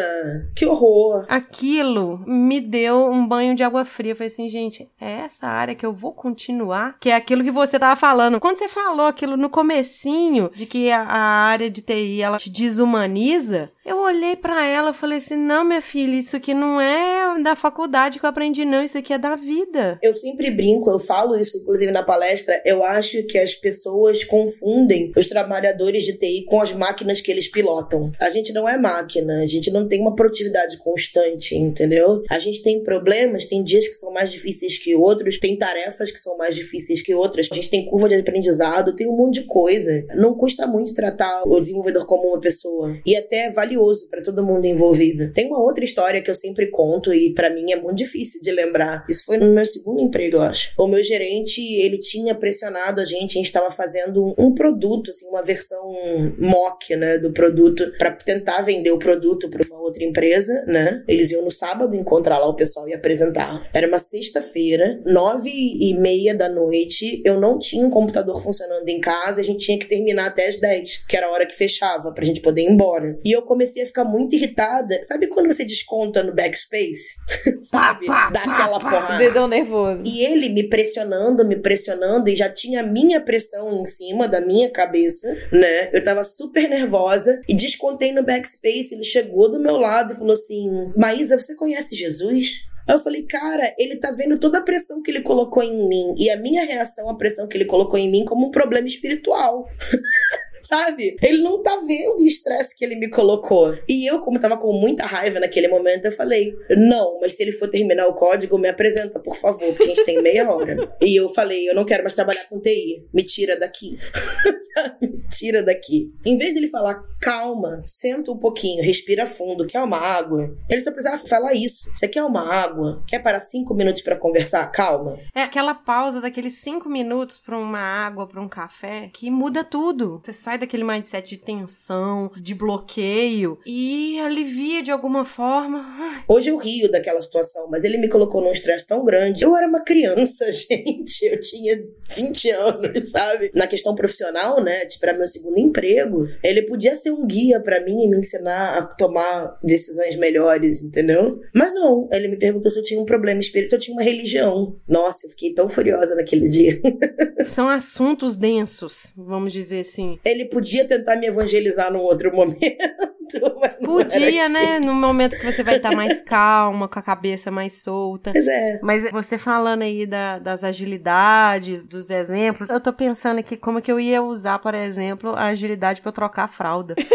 Speaker 6: que horror!
Speaker 1: Aquilo me deu um banho de água fria. Eu falei assim, gente, é essa área que eu vou continuar? Que é aquilo que você tava falando. Quando você falou aquilo no comecinho, de que a, a área de TI ela te desumaniza, eu olhei para ela e falei assim: não, minha filha, isso aqui não é da faculdade que eu aprendi, não, isso aqui é da vida.
Speaker 6: Eu sempre brinco, eu falo isso, inclusive na palestra. Eu acho que as pessoas confundem os trabalhadores de TI com as máquinas que eles pilotam. A gente não é máquina, a gente não tem uma produtividade constante, entendeu? A gente tem problemas, tem dias que são mais difíceis que outros, tem tarefas que são mais difíceis que outras, a gente tem curva de aprendizado, tem um monte de coisa. Não custa muito tratar o desenvolvedor como uma pessoa. E até vale valioso para todo mundo envolvido. Tem uma outra história que eu sempre conto e para mim é muito difícil de lembrar. Isso foi no meu segundo emprego, eu acho. O meu gerente, ele tinha pressionado a gente, a gente estava fazendo um produto, assim, uma versão mock, né, do produto para tentar vender o produto para uma outra empresa, né? Eles iam no sábado encontrar lá o pessoal e apresentar. Era uma sexta-feira, nove e meia da noite. Eu não tinha um computador funcionando em casa, a gente tinha que terminar até as dez, que era a hora que fechava pra gente poder ir embora. E eu comecei comecei a ficar muito irritada. Sabe quando você desconta no backspace? Sabe?
Speaker 1: Pá, pá,
Speaker 6: Dá aquela
Speaker 1: pá,
Speaker 6: porrada.
Speaker 2: Dedão nervoso.
Speaker 6: E ele me pressionando, me pressionando, e já tinha a minha pressão em cima da minha cabeça, né? Eu tava super nervosa e descontei no backspace. Ele chegou do meu lado e falou assim: Maísa, você conhece Jesus? Aí eu falei, cara, ele tá vendo toda a pressão que ele colocou em mim e a minha reação à pressão que ele colocou em mim como um problema espiritual. sabe? Ele não tá vendo o estresse que ele me colocou. E eu, como tava com muita raiva naquele momento, eu falei: não, mas se ele for terminar o código, me apresenta, por favor, porque a gente tem meia hora. e eu falei: eu não quero mais trabalhar com TI. Me tira daqui. me tira daqui. Em vez dele falar calma, senta um pouquinho, respira fundo, quer uma água? Ele só precisava falar isso. Você quer uma água? Quer parar cinco minutos pra conversar? Calma.
Speaker 1: É aquela pausa daqueles cinco minutos pra uma água, pra um café, que muda tudo. Você sai daquele mindset de tensão, de bloqueio e alivia de alguma forma.
Speaker 6: Hoje eu rio daquela situação, mas ele me colocou num estresse tão grande. Eu era uma criança, gente. Eu tinha 20 anos, sabe? Na questão profissional, né? Tipo, era meu segundo emprego. Ele podia ser um guia pra mim e me ensinar a tomar decisões melhores, entendeu? Mas não. Ele me perguntou se eu tinha um problema espiritual, se eu tinha uma religião. Nossa, eu fiquei tão furiosa naquele dia.
Speaker 1: São assuntos densos, vamos dizer assim.
Speaker 6: Ele podia tentar me evangelizar num outro momento.
Speaker 1: Podia,
Speaker 6: assim.
Speaker 1: né? No momento que você vai estar mais calma, com a cabeça mais solta.
Speaker 6: Pois é.
Speaker 1: Mas você falando aí da- das agilidades, dos exemplos, eu tô pensando aqui como que eu ia usar, por exemplo, a agilidade pra eu trocar a fralda.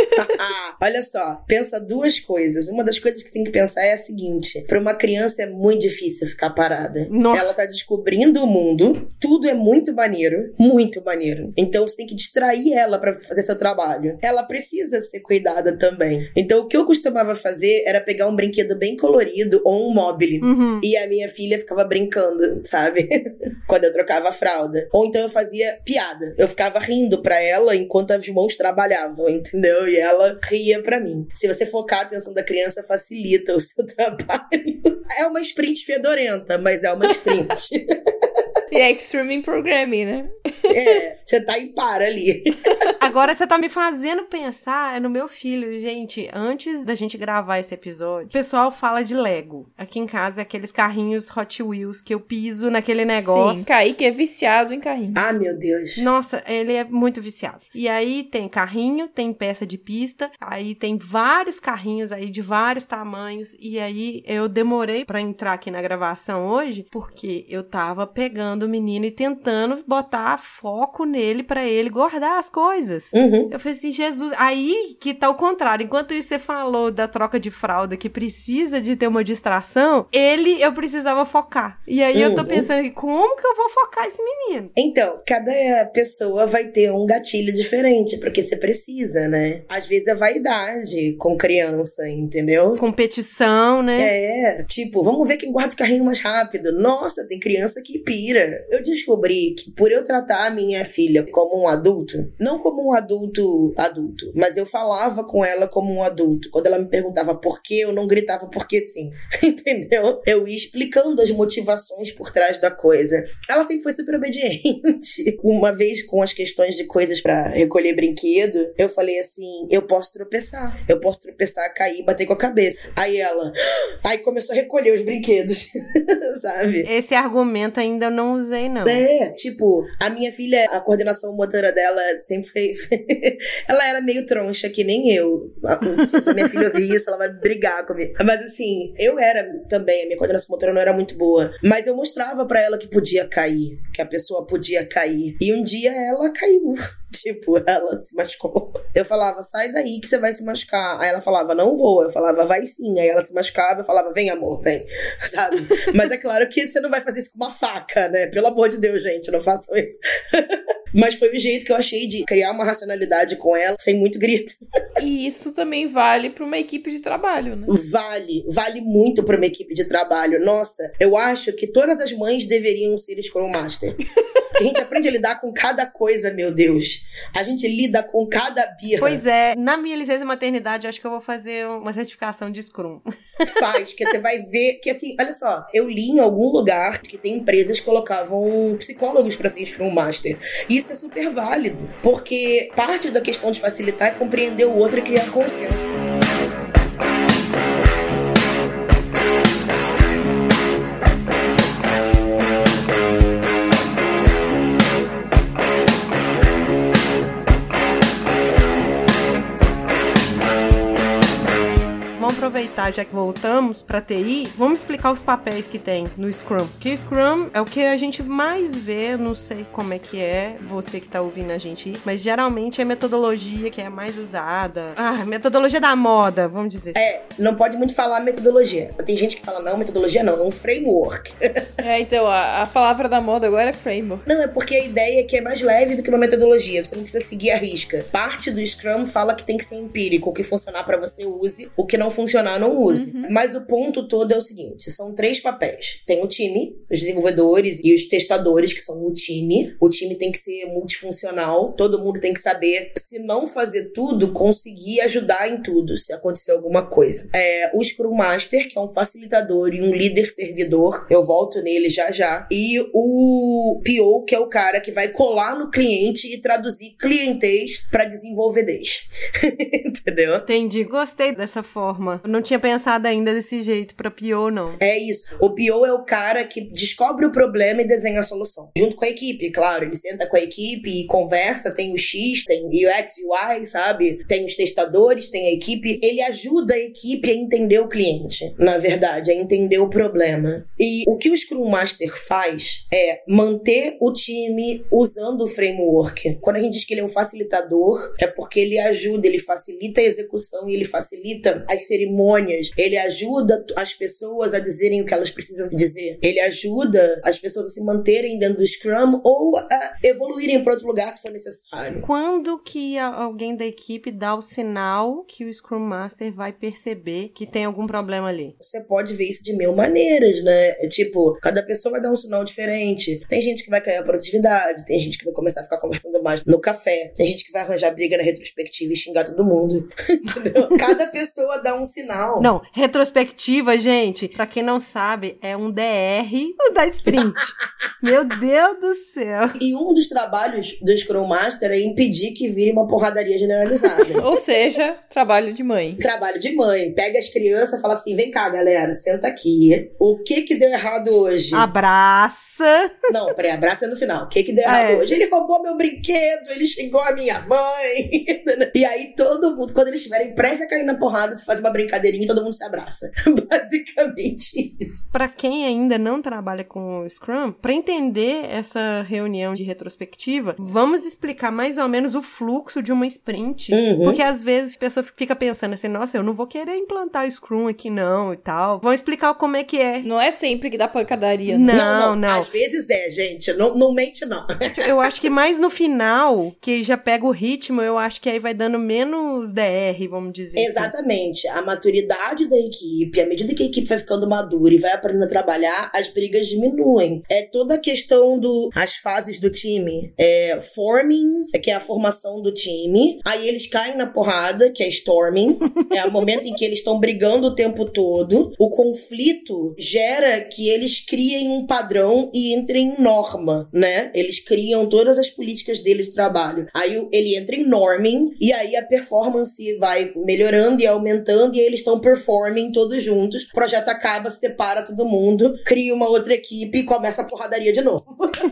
Speaker 6: Ah, olha só, pensa duas coisas. Uma das coisas que você tem que pensar é a seguinte: para uma criança é muito difícil ficar parada.
Speaker 1: Nossa.
Speaker 6: Ela tá descobrindo o mundo, tudo é muito maneiro, muito maneiro. Então você tem que distrair ela para fazer seu trabalho. Ela precisa ser cuidada também. Então o que eu costumava fazer era pegar um brinquedo bem colorido ou um mobile.
Speaker 1: Uhum.
Speaker 6: E a minha filha ficava brincando, sabe? Quando eu trocava a fralda. Ou então eu fazia piada. Eu ficava rindo pra ela enquanto as mãos trabalhavam, entendeu? E ela ria pra mim. Se você focar a atenção da criança, facilita o seu trabalho. É uma sprint fedorenta, mas é uma sprint.
Speaker 2: É Extreme Programming, né?
Speaker 6: é, você tá em par ali.
Speaker 1: Agora você tá me fazendo pensar é no meu filho. Gente, antes da gente gravar esse episódio, o pessoal fala de Lego. Aqui em casa é aqueles carrinhos Hot Wheels que eu piso naquele negócio.
Speaker 2: Sim, Kaique é viciado em carrinho.
Speaker 6: Ah, meu Deus.
Speaker 1: Nossa, ele é muito viciado. E aí tem carrinho, tem peça de pista, aí tem vários carrinhos aí de vários tamanhos. E aí eu demorei pra entrar aqui na gravação hoje, porque eu tava pegando menino e tentando botar foco nele pra ele guardar as coisas.
Speaker 6: Uhum.
Speaker 1: Eu falei assim, Jesus, aí que tá o contrário. Enquanto isso você falou da troca de fralda que precisa de ter uma distração, ele eu precisava focar. E aí eu tô
Speaker 6: Uhum.
Speaker 1: pensando, como que eu vou focar esse menino?
Speaker 6: Então, cada pessoa vai ter um gatilho diferente, porque você precisa, né? Às vezes é vaidade com criança, entendeu?
Speaker 1: Competição, né?
Speaker 6: É, tipo, vamos ver quem guarda o carrinho mais rápido. Nossa, tem criança que pira. Eu descobri que por eu tratar a minha filha como um adulto, não como um adulto adulto, mas eu falava com ela como um adulto. Quando ela me perguntava por quê, eu não gritava porque sim. Entendeu? Eu ia explicando as motivações por trás da coisa. Ela sempre foi super obediente. Uma vez com as questões de coisas pra recolher brinquedo, eu falei assim: eu posso tropeçar. Eu posso tropeçar, cair e bater com a cabeça. Aí ela. Aí começou a recolher os brinquedos. Sabe?
Speaker 1: Esse argumento ainda não usei, não.
Speaker 6: É, tipo, a minha filha, a coordenação motora dela sempre foi. ela era meio troncha, que nem eu. Se a minha filha ouvir isso, ela vai brigar comigo. Mas assim, eu era também, a minha coordenação motora não era muito boa. Mas eu mostrava pra ela que podia cair, que a pessoa podia cair. E um dia ela caiu. Tipo, ela se machucou. Eu falava, sai daí que você vai se machucar. Aí ela falava, não vou. Eu falava, vai sim. Aí ela se machucava, eu falava, vem amor, vem. Sabe? Mas é claro que você não vai fazer isso com uma faca, né? Pelo amor de Deus, gente, não façam isso. Mas foi o jeito que eu achei de criar uma racionalidade com ela, sem muito grito.
Speaker 2: E isso também vale pra uma equipe de trabalho, né?
Speaker 6: Vale, vale muito para uma equipe de trabalho. Nossa, eu acho que todas as mães deveriam ser Scrum Master. A gente aprende a lidar com cada coisa, meu Deus. A gente lida com cada birra.
Speaker 1: Pois é, na minha licença maternidade, eu acho que eu vou fazer uma certificação de Scrum.
Speaker 6: faz, que você vai ver que assim, olha só, eu li em algum lugar que tem empresas que colocavam psicólogos para ser Scrum Master. E isso é super válido, porque parte da questão de facilitar é compreender o outro e criar consenso.
Speaker 1: Aproveitar já que voltamos pra TI, vamos explicar os papéis que tem no Scrum. Que o Scrum é o que a gente mais vê, não sei como é que é, você que tá ouvindo a gente, mas geralmente é a metodologia que é a mais usada. Ah, metodologia da moda, vamos dizer. assim.
Speaker 6: É, não pode muito falar metodologia. Tem gente que fala, não, metodologia não, é um framework.
Speaker 2: É, então, a, a palavra da moda agora é framework.
Speaker 6: Não, é porque a ideia é que é mais leve do que uma metodologia. Você não precisa seguir a risca. Parte do Scrum fala que tem que ser empírico. O que funcionar pra você, use. O que não não use. Mas o ponto todo é o seguinte: são três papéis. Tem o time, os desenvolvedores e os testadores, que são o time. O time tem que ser multifuncional. Todo mundo tem que saber, se não fazer tudo, conseguir ajudar em tudo, se acontecer alguma coisa. É, o Scrum Master, que é um facilitador e um líder servidor. Eu volto nele já já. E o PO, que é o cara que vai colar no cliente e traduzir clientês pra desenvolvedez. Entendeu?
Speaker 1: Entendi, gostei dessa forma. Não tinha pensado ainda desse jeito pra PO, não.
Speaker 6: É isso. O PO é o cara que descobre o problema e desenha a solução. Junto com a equipe, claro. Ele senta com a equipe e conversa. Tem o X, tem UX, UI, sabe? Tem os testadores, tem a equipe. Ele ajuda a equipe a entender o cliente, na verdade, a entender o problema. E o que o Scrum Master faz é manter o time usando o framework. Quando a gente diz que ele é um facilitador, é porque ele ajuda, ele facilita a execução e ele facilita as cerimônias. Ele ajuda as pessoas a dizerem o que elas precisam dizer. Ele ajuda as pessoas a se manterem dentro do Scrum ou a evoluírem para outro lugar se for necessário.
Speaker 1: Quando que alguém da equipe dá o sinal que o Scrum Master vai perceber que tem algum problema ali?
Speaker 6: Você pode ver isso de mil maneiras, né? É Tipo, cada pessoa vai dar um sinal diferente. Tem gente que vai cair a produtividade, tem gente que vai começar a ficar conversando mais no café, tem gente que vai arranjar briga na retrospectiva e xingar todo mundo. Entendeu? Cada pessoa dá um sinal.
Speaker 1: Não, retrospectiva, gente, pra quem não sabe, é um DR da sprint. Meu Deus do céu.
Speaker 6: E um dos trabalhos do Scrum Master é impedir que vire uma porradaria generalizada.
Speaker 2: Ou seja, trabalho de mãe.
Speaker 6: Trabalho de mãe. Pega as crianças e fala assim: vem cá, galera, senta aqui. O que que deu errado hoje?
Speaker 1: Abraça.
Speaker 6: Não, peraí, abraça no final. O que que deu errado
Speaker 1: é.
Speaker 6: hoje? Ele roubou meu brinquedo, ele xingou a minha mãe. e aí todo mundo, quando eles estiverem prestes a cair na porrada, você faz uma brincadeirinha e todo mundo se abraça. Basicamente isso.
Speaker 1: Pra quem ainda não trabalha com o Scrum, pra entender essa reunião de retrospectiva, vamos explicar mais ou menos o fluxo de uma sprint.
Speaker 6: Uhum.
Speaker 1: Porque às vezes a pessoa fica pensando assim, nossa, eu não vou querer implantar o Scrum aqui não e tal. Vamos explicar como é que é.
Speaker 2: Não é sempre que dá pancadaria, né?
Speaker 1: Não, não.
Speaker 6: Às vezes é, gente. Não, não mente, não.
Speaker 1: Eu acho que mais no final, que já pega o ritmo, eu acho que aí vai dando menos DR, vamos dizer. assim.
Speaker 6: Exatamente. A maturidade da equipe, à medida que a equipe vai ficando madura e vai aprendendo a trabalhar, as brigas diminuem. É toda a questão do as fases do time. É forming, que é a formação do time. Aí eles caem na porrada, que é storming. é o momento em que eles estão brigando o tempo todo. O conflito gera que eles criem um padrão e entrem em norma, né? Eles criam todas as políticas deles de trabalho. Aí ele entra em norming e aí a performance vai melhorando e aumentando e aí eles estão performing todos juntos. O projeto acaba, separa todo mundo, cria uma outra equipe e começa a porradaria de novo.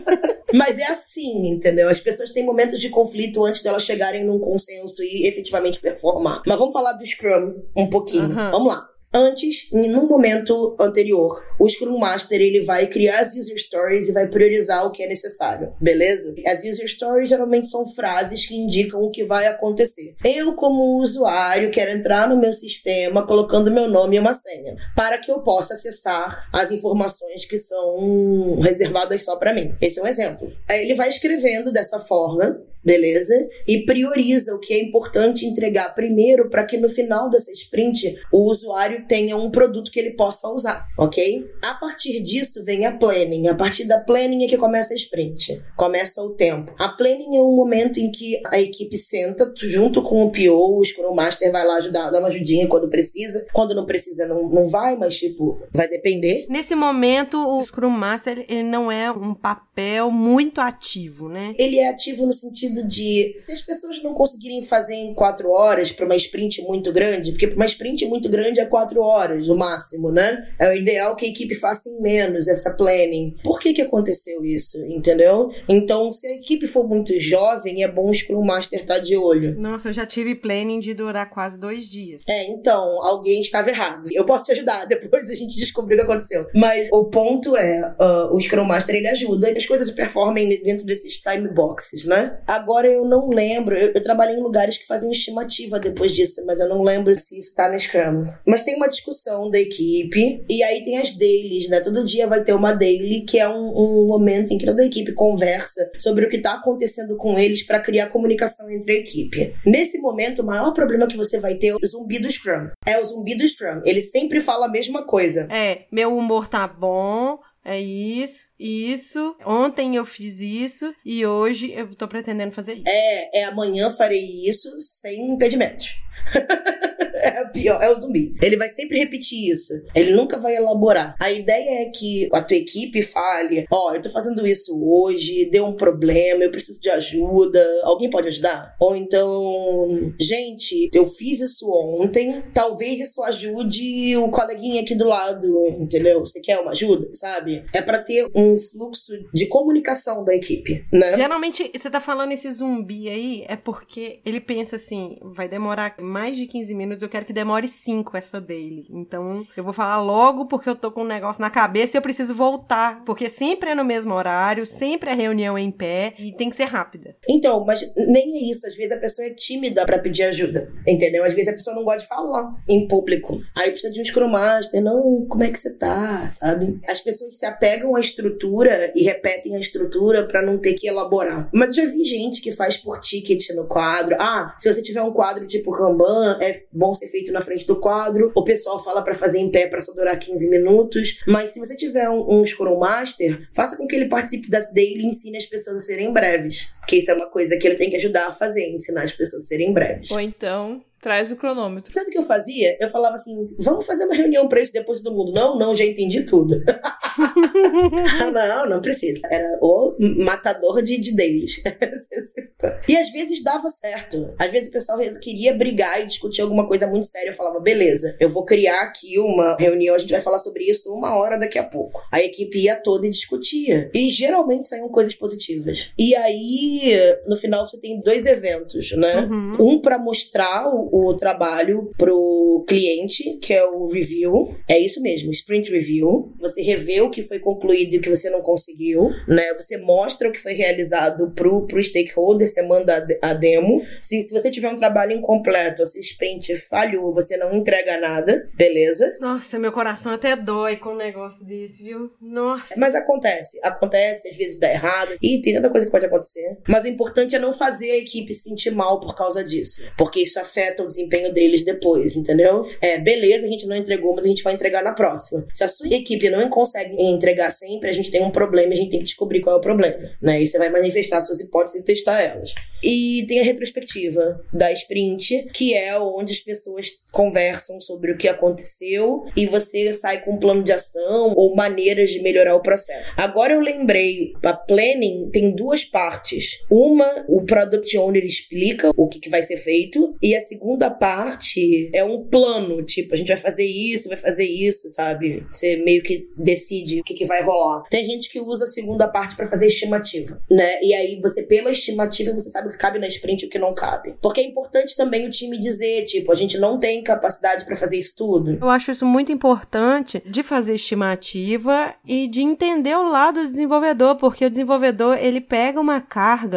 Speaker 6: Mas é assim, entendeu? As pessoas têm momentos de conflito antes delas chegarem num consenso e efetivamente performar. Mas vamos falar do Scrum um pouquinho.
Speaker 1: Aham.
Speaker 6: Vamos lá. Antes, num momento anterior, o Scrum Master ele vai criar as user stories e vai priorizar o que é necessário, beleza? As user stories geralmente são frases que indicam o que vai acontecer. Eu, como usuário, quero entrar no meu sistema colocando meu nome e uma senha, para que eu possa acessar as informações que são reservadas só para mim. Esse é um exemplo. Aí ele vai escrevendo dessa forma, beleza? E prioriza o que é importante entregar primeiro para que no final dessa sprint o usuário tenha um produto que ele possa usar, ok? A partir disso vem a planning. A partir da planning é que começa a sprint. Começa o tempo. A planning é um momento em que a equipe senta junto com o PO, o Scrum Master vai lá ajudar, dar uma ajudinha quando precisa. Quando não precisa, não, não vai, mas tipo, vai depender.
Speaker 1: Nesse momento, o Scrum Master ele não é um papel muito ativo, né?
Speaker 6: Ele é ativo no sentido sentido de se as pessoas não conseguirem fazer em quatro horas para uma sprint muito grande, porque pra uma sprint muito grande é quatro horas, o máximo, né? É o ideal que a equipe faça em menos essa planning. Por que que aconteceu isso, entendeu? Então, se a equipe for muito jovem, é bom o Scrum Master estar de olho.
Speaker 1: Nossa, eu já tive planning de durar quase dois dias.
Speaker 6: É, então, alguém estava errado. Eu posso te ajudar, depois a gente descobrir o que aconteceu. Mas o ponto é, uh, o Scrum Master, ele ajuda que as coisas performem dentro desses time boxes, né? Agora, eu não lembro, eu, eu trabalhei em lugares que faziam estimativa depois disso, mas eu não lembro se isso tá no Scrum. Mas tem uma discussão da equipe, e aí tem as dailies, né? Todo dia vai ter uma daily, que é um, um momento em que toda a equipe conversa sobre o que tá acontecendo com eles para criar comunicação entre a equipe. Nesse momento, o maior problema que você vai ter é o zumbi do Scrum. É o zumbi do Scrum. Ele sempre fala a mesma coisa.
Speaker 1: É, meu humor tá bom, é isso, isso. Ontem eu fiz isso e hoje eu tô pretendendo fazer isso.
Speaker 6: É, é amanhã farei isso sem impedimentos. é pior, é o zumbi. Ele vai sempre repetir isso. Ele nunca vai elaborar. A ideia é que a tua equipe fale: Ó, oh, eu tô fazendo isso hoje, deu um problema, eu preciso de ajuda. Alguém pode ajudar? Ou então, gente, eu fiz isso ontem, talvez isso ajude o coleguinha aqui do lado, entendeu? Você quer uma ajuda, sabe? É para ter um fluxo de comunicação da equipe, né?
Speaker 1: Geralmente, você tá falando esse zumbi aí, é porque ele pensa assim: vai demorar mais de 15 minutos, eu quero que demore 5 essa dele. Então, eu vou falar logo porque eu tô com um negócio na cabeça e eu preciso voltar. Porque sempre é no mesmo horário, sempre é reunião em pé e tem que ser rápida.
Speaker 6: Então, mas nem é isso. Às vezes a pessoa é tímida para pedir ajuda, entendeu? Às vezes a pessoa não gosta de falar em público. Aí precisa de um Scrum Master. Não, como é que você tá, sabe? As pessoas se apegam à estrutura e repetem a estrutura para não ter que elaborar. Mas eu já vi gente que faz por ticket no quadro. Ah, se você tiver um quadro tipo Kanban, é bom ser feito na frente do quadro. O pessoal fala para fazer em pé para só durar 15 minutos. Mas se você tiver um, um Scrum Master, faça com que ele participe das daily e ensine as pessoas a serem breves. Porque isso é uma coisa que ele tem que ajudar a fazer, ensinar as pessoas a serem breves.
Speaker 2: Ou então, traz o cronômetro.
Speaker 6: Sabe o que eu fazia? Eu falava assim: vamos fazer uma reunião pra isso depois do mundo. Não, não, já entendi tudo. não, não precisa. Era o matador de, de dailies. e às vezes dava certo. Às vezes o pessoal queria brigar e discutir alguma coisa muito séria. Eu falava: beleza, eu vou criar aqui uma reunião, a gente vai falar sobre isso uma hora daqui a pouco. A equipe ia toda e discutia. E geralmente saíam coisas positivas. E aí, no final, você tem dois eventos, né?
Speaker 1: Uhum.
Speaker 6: Um para mostrar o, o trabalho pro cliente, que é o review. É isso mesmo, sprint review. Você revê o que foi concluído e o que você não conseguiu, né? Você mostra o que foi realizado pro, pro stakeholder, você manda a a demo. Se, se você tiver um trabalho incompleto, se sprint falhou, você não entrega nada, beleza?
Speaker 1: Nossa, meu coração até dói com um negócio desse, viu? Nossa.
Speaker 6: Mas acontece, acontece, às vezes dá errado, e tem tanta coisa que pode acontecer. Mas o importante é não fazer a equipe se sentir mal por causa disso, porque isso afeta o desempenho deles depois, entendeu? É, beleza, a gente não entregou, mas a gente vai entregar na próxima. Se a sua equipe não consegue entregar sempre, a gente tem um problema, a gente tem que descobrir qual é o problema, né? E você vai manifestar suas hipóteses e testar elas. E tem a retrospectiva da sprint, que é onde as pessoas conversam sobre o que aconteceu e você sai com um plano de ação ou maneiras de melhorar o processo. Agora eu lembrei, a planning tem duas partes. Uma, o product owner explica o que, que vai ser feito e a segunda parte é um plano, tipo, a gente vai fazer isso, vai fazer isso, sabe? Você meio que decide o que, que vai rolar. Tem gente que usa a segunda parte para fazer estimativa, né? E aí você pela estimativa você sabe o que cabe na sprint e o que não cabe. Porque é importante também o time dizer, tipo, a gente não tem capacidade para fazer isso tudo.
Speaker 1: Eu acho isso muito importante de fazer estimativa e de entender o lado do desenvolvedor, porque o desenvolvedor ele pega uma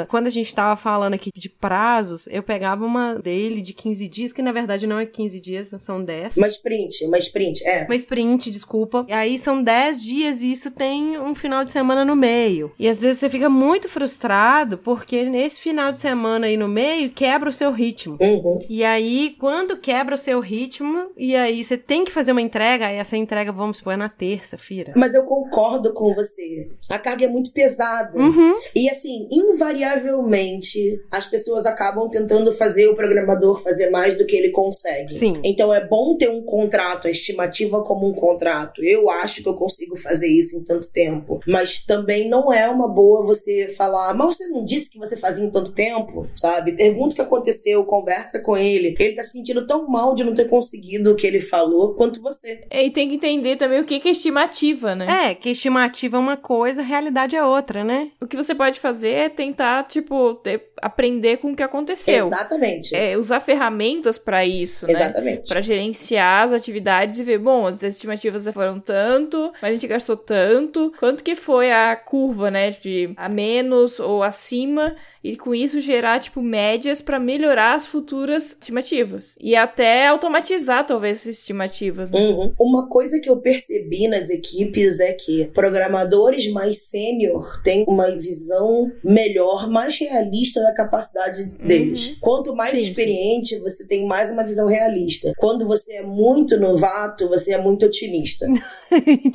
Speaker 1: Quando a gente estava falando aqui de prazos, eu pegava uma dele de 15 dias, que na verdade não é 15 dias, são 10.
Speaker 6: Uma sprint, uma sprint, é.
Speaker 1: Uma sprint, desculpa. E aí são 10 dias e isso tem um final de semana no meio. E às vezes você fica muito frustrado porque nesse final de semana aí no meio quebra o seu ritmo.
Speaker 6: Uhum.
Speaker 1: E aí, quando quebra o seu ritmo, e aí você tem que fazer uma entrega, aí essa entrega, vamos supor, é na terça-feira.
Speaker 6: Mas eu concordo com você. A carga é muito pesada.
Speaker 1: Uhum.
Speaker 6: E assim, invariavelmente as pessoas acabam tentando fazer o programador fazer mais do que ele consegue.
Speaker 1: Sim.
Speaker 6: Então é bom ter um contrato, a estimativa como um contrato. Eu acho que eu consigo fazer isso em tanto tempo. Mas também não é uma boa você falar, mas você não disse que você fazia em tanto tempo, sabe? Pergunta o que aconteceu, conversa com ele. Ele tá se sentindo tão mal de não ter conseguido o que ele falou quanto você.
Speaker 2: E tem que entender também o que que é estimativa, né?
Speaker 1: É, que estimativa é uma coisa, realidade é outra, né?
Speaker 2: O que você pode fazer é tentar, tipo, ter- aprender com o que aconteceu.
Speaker 6: Exatamente.
Speaker 2: É, usar ferramentas pra isso, né?
Speaker 6: Exatamente.
Speaker 2: Pra gerenciar as atividades e ver, bom, as estimativas foram tanto, mas a gente gastou tanto, quanto que foi a curva, né, de a menos ou acima, e com isso gerar, tipo, médias pra melhorar as futuras estimativas. E até automatizar, talvez, essas estimativas, né?
Speaker 6: Uhum. Uma coisa que eu percebi nas equipes é que programadores mais sênior têm uma visão melhor, mais realista da capacidade deles. Quanto mais
Speaker 2: Sim,
Speaker 6: experiente, você tem mais uma visão realista. Quando você é muito novato, você é muito otimista.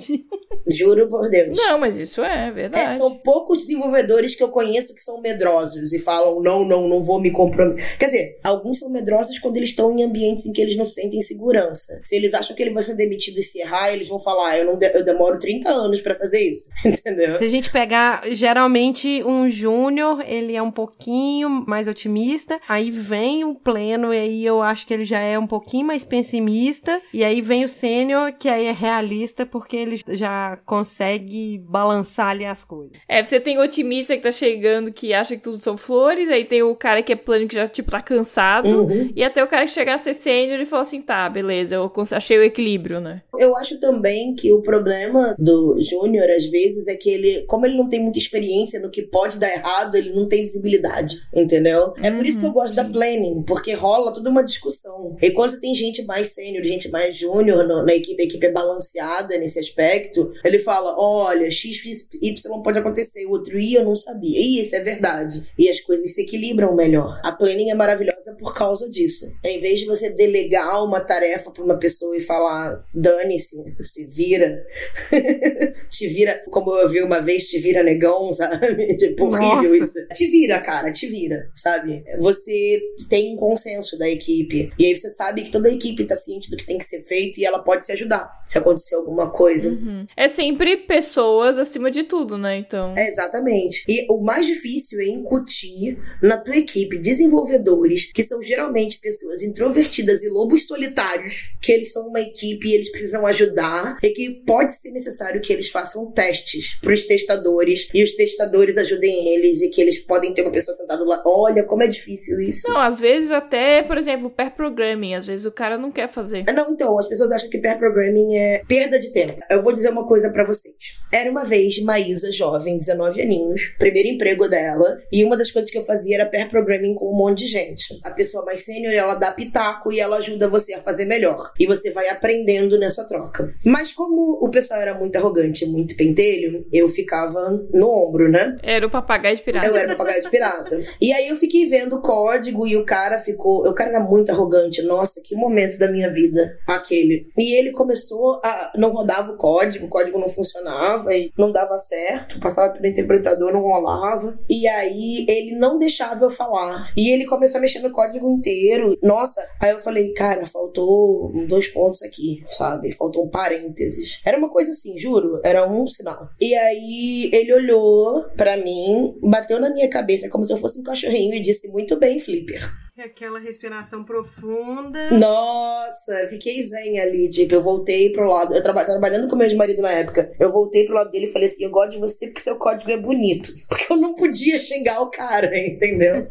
Speaker 6: Juro por Deus.
Speaker 2: Não, mas isso é
Speaker 6: É,
Speaker 2: verdade.
Speaker 6: são poucos desenvolvedores que eu conheço que são medrosos e falam, não, não, não vou me comprometer. Quer dizer, alguns são medrosos quando eles estão em ambientes em que eles não sentem segurança. Se eles acham que ele vai ser demitido e se errar, eles vão falar, "Ah, eu, não de- eu demoro 30 anos pra fazer isso. Entendeu?
Speaker 1: Se a gente pegar, geralmente, um júnior, ele é um pouquinho mais otimista, aí vem o pleno, e aí eu acho que ele já é um pouquinho mais pessimista, e aí vem o sênior, que aí é realista, porque ele já consegue balançar ali as coisas.
Speaker 2: É, você tem o otimista que tá chegando, que acha que tudo são flores, aí tem o cara que é plano, que já, tipo, tá cansado,
Speaker 6: Uhum.
Speaker 2: e até o cara que chegar a ser sênior e falar assim, tá, beleza, eu achei o equilíbrio, né?
Speaker 6: Eu acho também que o problema do Júnior, às vezes, é que ele, como ele não tem muita experiência no que pode dar errado, ele não tem visibilidade, entendeu? É por isso que eu gosto da planning, porque rola toda uma discussão. E quando você tem gente mais sênior, gente mais júnior na equipe, a equipe é balanceada nesse aspecto, ele fala: olha, X, Y pode acontecer, o outro I eu não sabia. E isso é verdade. E as coisas se equilibram melhor. A planning é maravilhosa por causa disso. Em vez de você delegar uma tarefa pra uma pessoa e falar, dane-se, se vira. te vira, como eu vi uma vez, te vira negão, sabe? Tipo, horrível
Speaker 1: Nossa.
Speaker 6: Isso. Te vira, cara, te vira, sabe? Você tem um consenso da equipe. E aí você sabe que toda a equipe tá ciente do que tem que ser feito e ela pode se ajudar se acontecer alguma coisa.
Speaker 2: Uhum. É sempre pessoas acima de tudo, né? Então.
Speaker 6: É, exatamente. E o mais difícil é incutir na tua equipe desenvolvedores, que são geralmente pessoas introvertidas e lobos solitários, que eles são uma equipe e eles precisam ajudar, e que pode ser necessário que eles façam testes pros testadores, e os testadores ajudem eles, e que eles podem ter uma pessoa sentada lá. Olha como é difícil isso.
Speaker 2: Não, às vezes até, por exemplo, pair programming, às vezes o cara não quer fazer.
Speaker 6: Ah, Não, então, as pessoas acham que pair programming é perda de tempo. Eu vou dizer uma coisa pra vocês. Era uma vez Maísa, jovem, 19 aninhos, primeiro emprego dela, e uma das coisas que eu fazia era pair programming com um monte de gente. A pessoa mais sênior, ela dá pitaco e ela ajuda você a fazer melhor. E você vai aprendendo nessa troca. Mas como o pessoal era muito arrogante, muito pentelho, eu ficava no ombro, né?
Speaker 2: Era o papagaio de pirata.
Speaker 6: Eu era papagaio de pirata. E aí eu fiquei vendo o código e o cara ficou. O cara era muito arrogante. Nossa, que momento da minha vida aquele. E ele começou a. Não rodava o código, o código não funcionava e não dava certo. Passava pelo interpretador, não rolava. E aí ele não deixava eu falar. E ele começou a mexer no código inteiro. Nossa, aí eu falei, cara, faltou dois pontos aqui, sabe? Faltou um parênteses. Era uma coisa assim, juro. Era um sinal. E aí ele olhou pra mim, bateu na minha cabeça como se eu fosse um cachorrinho e disse: Muito bem, Flipper.
Speaker 1: Aquela respiração profunda.
Speaker 6: Nossa, fiquei zen ali, tipo, eu voltei pro lado. Eu traba trabalhando com meu ex-marido na época. Eu voltei pro lado dele e falei assim: Eu gosto de você porque seu código é bonito. Porque eu não podia xingar o cara, entendeu?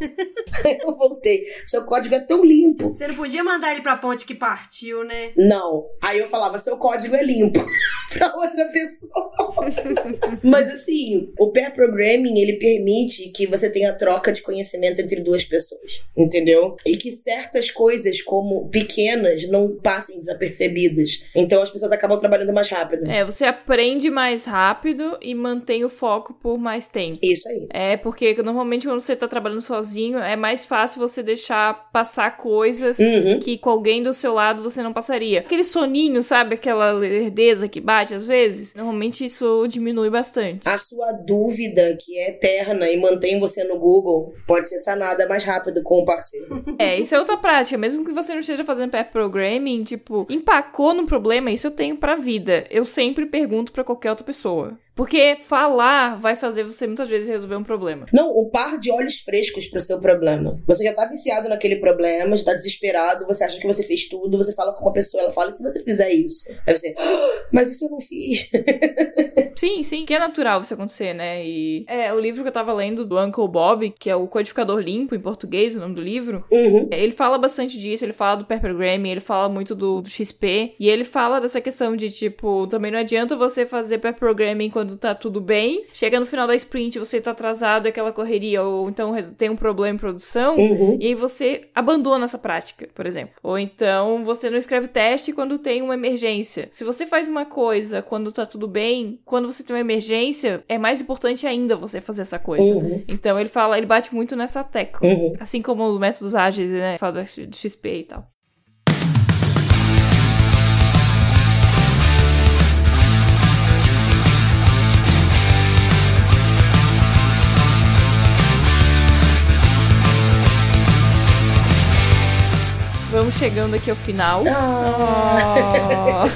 Speaker 6: Aí eu voltei. Seu código é tão limpo.
Speaker 1: Você não podia mandar ele pra ponte que partiu, né?
Speaker 6: Não. Aí eu falava, seu código é limpo. pra outra pessoa. Mas assim, o pair programming, ele permite que você tenha troca de conhecimento entre duas pessoas. Entendeu? Entendeu? E que certas coisas, como pequenas, não passem desapercebidas. Então as pessoas acabam trabalhando mais rápido.
Speaker 2: É, você aprende mais rápido e mantém o foco por mais tempo.
Speaker 6: Isso aí.
Speaker 2: É, porque normalmente quando você tá trabalhando sozinho, é mais fácil você deixar passar coisas
Speaker 6: Uhum.
Speaker 2: que com alguém do seu lado você não passaria. Aquele soninho, sabe? Aquela lerdeza que bate às vezes. Normalmente isso diminui bastante.
Speaker 6: A sua dúvida, que é eterna e mantém você no Google, pode ser sanada mais rápido com o parceiro.
Speaker 2: É, isso é outra prática. Mesmo que você não esteja fazendo pair programming, tipo, empacou no problema, isso eu tenho pra vida. Eu sempre pergunto pra qualquer outra pessoa. Porque falar vai fazer você muitas vezes resolver um problema.
Speaker 6: Não, um par de olhos frescos pro seu problema. Você já tá viciado naquele problema, já tá desesperado, você acha que você fez tudo, você fala com uma pessoa, ela fala, e se você fizer isso? Aí você, "Ah, mas isso eu não fiz.
Speaker 2: Sim, sim, que é natural isso acontecer, né? E é o livro que eu tava lendo do Uncle Bob, que é o Codificador Limpo em português, o nome do livro.
Speaker 6: Uhum.
Speaker 2: Ele fala bastante disso, ele fala do pair programming, ele fala muito do, do XP, e ele fala dessa questão de, tipo, também não adianta você fazer pair programming quando tá tudo bem, chega no final da sprint, você tá atrasado, é aquela correria, ou então tem um problema em produção,
Speaker 6: Uhum.
Speaker 2: e aí você abandona essa prática, por exemplo. Ou então você não escreve teste quando tem uma emergência. Se você faz uma coisa quando tá tudo bem, quando você tem uma emergência, é mais importante ainda você fazer essa coisa.
Speaker 6: Uhum.
Speaker 2: Então ele fala, ele bate muito nessa tecla.
Speaker 6: Uhum.
Speaker 2: Assim como os métodos ágeis, né? Fala do XP e tal. Vamos chegando aqui ao final. Oh.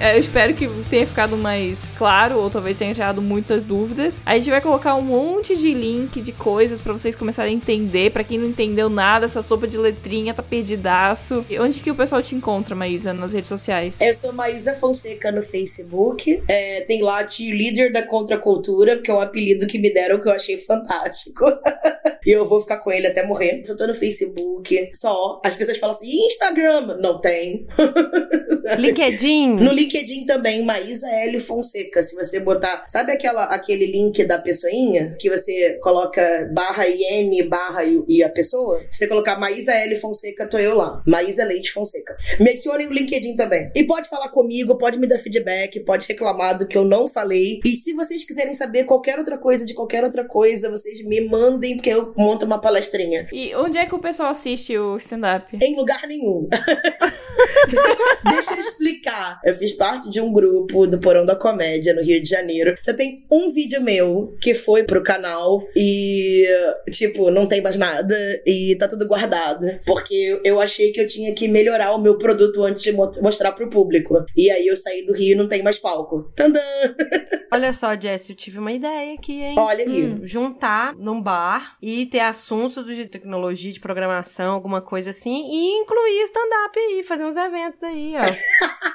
Speaker 2: Eu espero que tenha ficado mais claro, ou talvez tenha gerado muitas dúvidas. A gente vai colocar um monte de link de coisas pra vocês começarem a entender. Pra quem não entendeu nada, essa sopa de letrinha tá perdidaço. E Onde que o pessoal te encontra, Maísa, nas redes sociais?
Speaker 6: Eu sou Maísa Fonseca no Facebook. É, tem lá líder da contracultura, que é um apelido que me deram que eu achei fantástico. e eu vou ficar com ele até morrer. Eu tô no Facebook só. As pessoas falam assim: "E Instagram? Não tem.
Speaker 1: LinkedIn.
Speaker 6: No LinkedIn também, Maísa L. Fonseca. Se você botar. Sabe aquela, aquele link da pessoinha? Que você coloca barra IN, barra e, a pessoa? Se você colocar Maísa L. Fonseca, tô eu lá. Maísa Leite Fonseca. Me adicione no LinkedIn também. E pode falar comigo, pode me dar feedback, pode reclamar do que eu não falei. E se vocês quiserem saber qualquer outra coisa de qualquer outra coisa, vocês me mandem, porque eu monto uma palestrinha.
Speaker 2: E onde é que o pessoal assiste o stand-up?
Speaker 6: Em lugar nenhum. Deixa eu explicar. Eu fiz parte de um grupo do Porão da Comédia no Rio de Janeiro. Só tem um vídeo meu que foi pro canal e, tipo, não tem mais nada e tá tudo guardado. Porque eu achei que eu tinha que melhorar o meu produto antes de mo- mostrar pro público. E aí eu saí do Rio e não tem mais palco. Tandã!
Speaker 1: Olha só, Jess, eu tive uma ideia aqui, hein?
Speaker 6: Olha aí.
Speaker 1: Hum, juntar num bar e ter assuntos de tecnologia, de programação, alguma coisa assim, e incluir stand-up aí, fazer uns eventos aí, ó.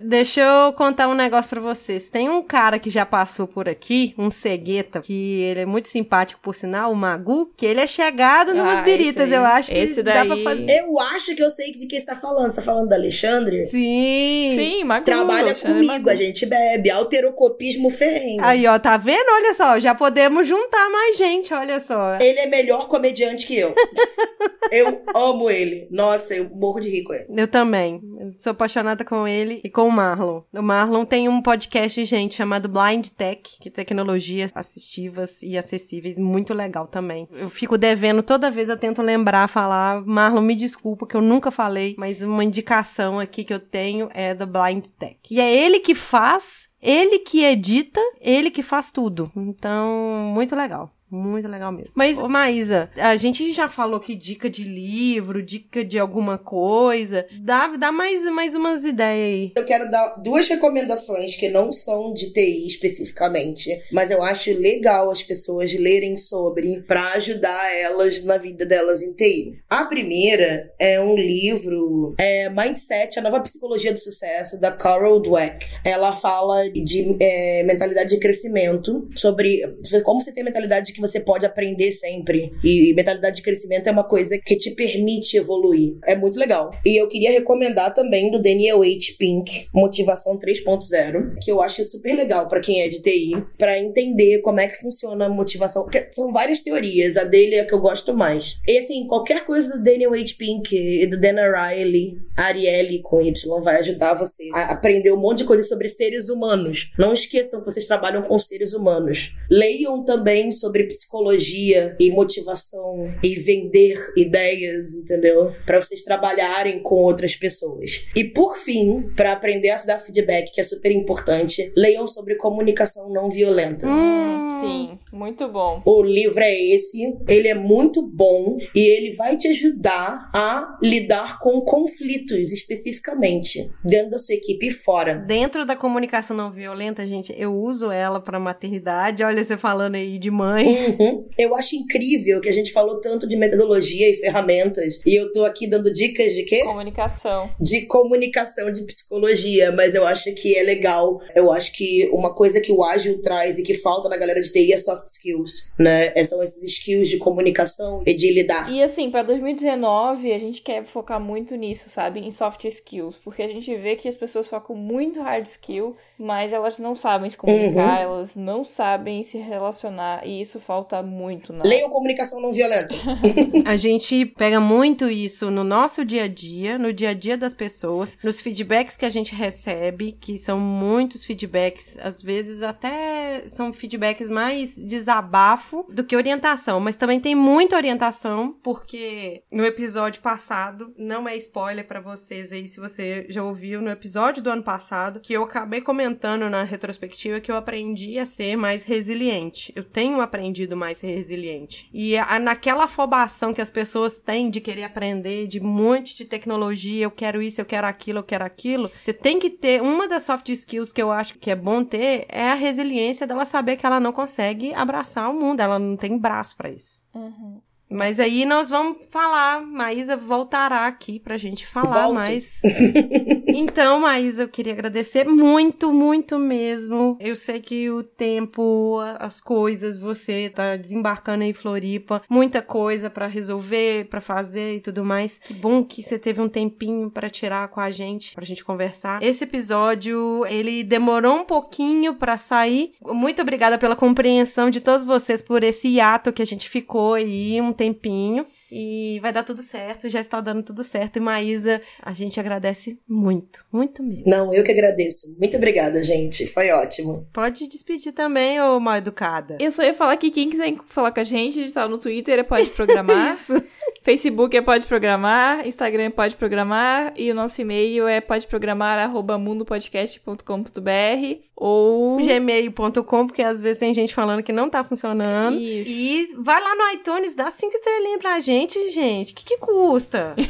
Speaker 1: Deixa eu contar um negócio pra vocês. Tem um cara que já passou por aqui, um cegueta, que ele é muito simpático, por sinal, o Magu, que ele é chegado numas
Speaker 2: Ah,
Speaker 1: biritas. Eu acho que
Speaker 2: Esse
Speaker 1: dá pra
Speaker 2: daí.
Speaker 1: fazer.
Speaker 6: Eu acho que eu sei de quem você tá falando. Você tá falando da Alexandre?
Speaker 1: Sim.
Speaker 2: Sim, Magu.
Speaker 6: Trabalha
Speaker 2: Alexandre
Speaker 6: comigo,
Speaker 2: Magu.
Speaker 6: a gente bebe. Alterocopismo ferrenho.
Speaker 1: Aí, ó, tá vendo? Olha só, já podemos juntar mais gente, olha só.
Speaker 6: Ele é melhor comediante que eu. eu amo ele. Nossa, eu morro de rir com ele.
Speaker 1: Eu também. Sou apaixonada com ele e com o Marlon. O Marlon tem um podcast, gente, chamado Blind Tech, que é tecnologias assistivas e acessíveis, muito legal também. Eu fico devendo, toda vez eu tento lembrar, falar, Marlon, me desculpa que eu nunca falei, mas uma indicação aqui que eu tenho é do Blind Tech. E é ele que faz, ele que edita, ele que faz tudo. Então, muito legal. Muito legal mesmo. Mas, ô Maísa, a gente já falou que dica de livro, dica de alguma coisa. Dá, dá mais, mais umas ideias aí.
Speaker 6: Eu quero dar duas recomendações que não são de TI especificamente, mas eu acho legal as pessoas lerem sobre pra ajudar elas na vida delas em TI. A primeira é um livro, é Mindset, a nova psicologia do sucesso, da Carol Dweck. Ela fala de é, mentalidade de crescimento, sobre como você tem mentalidade de você pode aprender sempre. E mentalidade de crescimento é uma coisa que te permite evoluir. É muito legal. E eu queria recomendar também do Daniel H. Pink, Motivação 3.0, que eu acho super legal para quem é de TI, para entender como é que funciona a motivação. Porque são várias teorias, a dele é a que eu gosto mais. E assim, qualquer coisa do Daniel H. Pink e do Dan Riley, Ariely com Y, vai ajudar você a aprender um monte de coisas sobre seres humanos. Não esqueçam que vocês trabalham com seres humanos. Leiam também sobre psicologia e motivação e vender ideias, entendeu? Para vocês trabalharem com outras pessoas. E por fim, para aprender a dar feedback, que é super importante, leiam sobre comunicação não violenta.
Speaker 2: Hum, sim, muito bom.
Speaker 6: O livro é esse, ele é muito bom e ele vai te ajudar a lidar com conflitos especificamente dentro da sua equipe e fora.
Speaker 1: Dentro da comunicação não violenta, gente, eu uso ela para maternidade. Olha você falando aí de mãe.
Speaker 6: Uhum. Eu acho incrível que a gente falou tanto de metodologia e ferramentas e eu tô aqui dando dicas de quê?
Speaker 2: Comunicação.
Speaker 6: De comunicação, de psicologia, mas eu acho que é legal. Eu acho que uma coisa que o ágil traz e que falta na galera de TI é soft skills, né? É, São esses skills de comunicação e de lidar.
Speaker 2: E assim, pra 2019, a gente quer focar muito nisso, sabe? Em soft skills. Porque a gente vê que as pessoas focam muito hard skill, mas elas não sabem se comunicar,
Speaker 6: Uhum.
Speaker 2: elas não sabem se relacionar. E isso falta muito na.
Speaker 6: Leiam comunicação não violenta.
Speaker 1: A gente pega muito isso no nosso dia a dia, no dia a dia das pessoas, nos feedbacks que a gente recebe, que são muitos feedbacks, às vezes até são feedbacks mais desabafo do que orientação, mas também tem muita orientação, porque no episódio passado, não é spoiler pra vocês aí se você já ouviu no episódio do ano passado, que eu acabei comentando na retrospectiva que eu aprendi a ser mais resiliente. Eu tenho aprendido mais ser resiliente. E a- naquela afobação que as pessoas têm de querer aprender de um monte de tecnologia, eu quero isso, eu quero aquilo, eu quero aquilo, você tem que ter uma das soft skills que eu acho que é bom ter é a resiliência dela saber que ela não consegue abraçar o mundo, ela não tem braço pra isso.
Speaker 2: Uhum.
Speaker 1: Mas aí nós vamos falar, Maísa voltará aqui pra gente falar
Speaker 6: Volto.
Speaker 1: mais. então, Maísa, eu queria agradecer muito, muito mesmo. Eu sei que o tempo, as coisas, você tá desembarcando aí em Floripa, muita coisa pra resolver, pra fazer e tudo mais. Que bom que você teve um tempinho pra tirar com a gente, pra gente conversar. Esse episódio, ele demorou um pouquinho pra sair. Muito obrigada pela compreensão de todos vocês por esse hiato que a gente ficou aí um tempinho. E vai dar tudo certo, já está dando tudo certo. E Maísa, a gente agradece muito, muito mesmo.
Speaker 6: Não, eu que agradeço. Muito obrigada, gente. Foi ótimo.
Speaker 1: Pode despedir também, ô mal educada.
Speaker 2: Eu só ia falar que quem quiser falar com a gente, a gente tá no Twitter, é Pode Programar. Facebook é Pode Programar, Instagram é Pode Programar e o nosso e-mail é podeprogramar@mundopodcast.com.br ou
Speaker 1: gmail.com, porque às vezes tem gente falando que não tá funcionando.
Speaker 2: Isso.
Speaker 1: E vai lá no iTunes, dá cinco estrelinhas pra gente, gente. O que, que custa?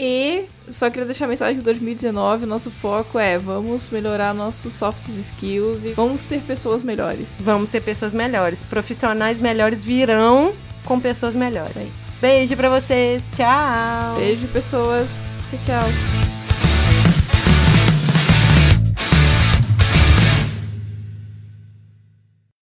Speaker 2: E só queria deixar a mensagem que 2019 o nosso foco é vamos melhorar nossos soft skills e vamos ser pessoas melhores.
Speaker 1: Vamos ser pessoas melhores. Profissionais melhores virão com pessoas melhores. Beijo pra vocês. Tchau.
Speaker 2: Beijo, pessoas. Tchau, tchau.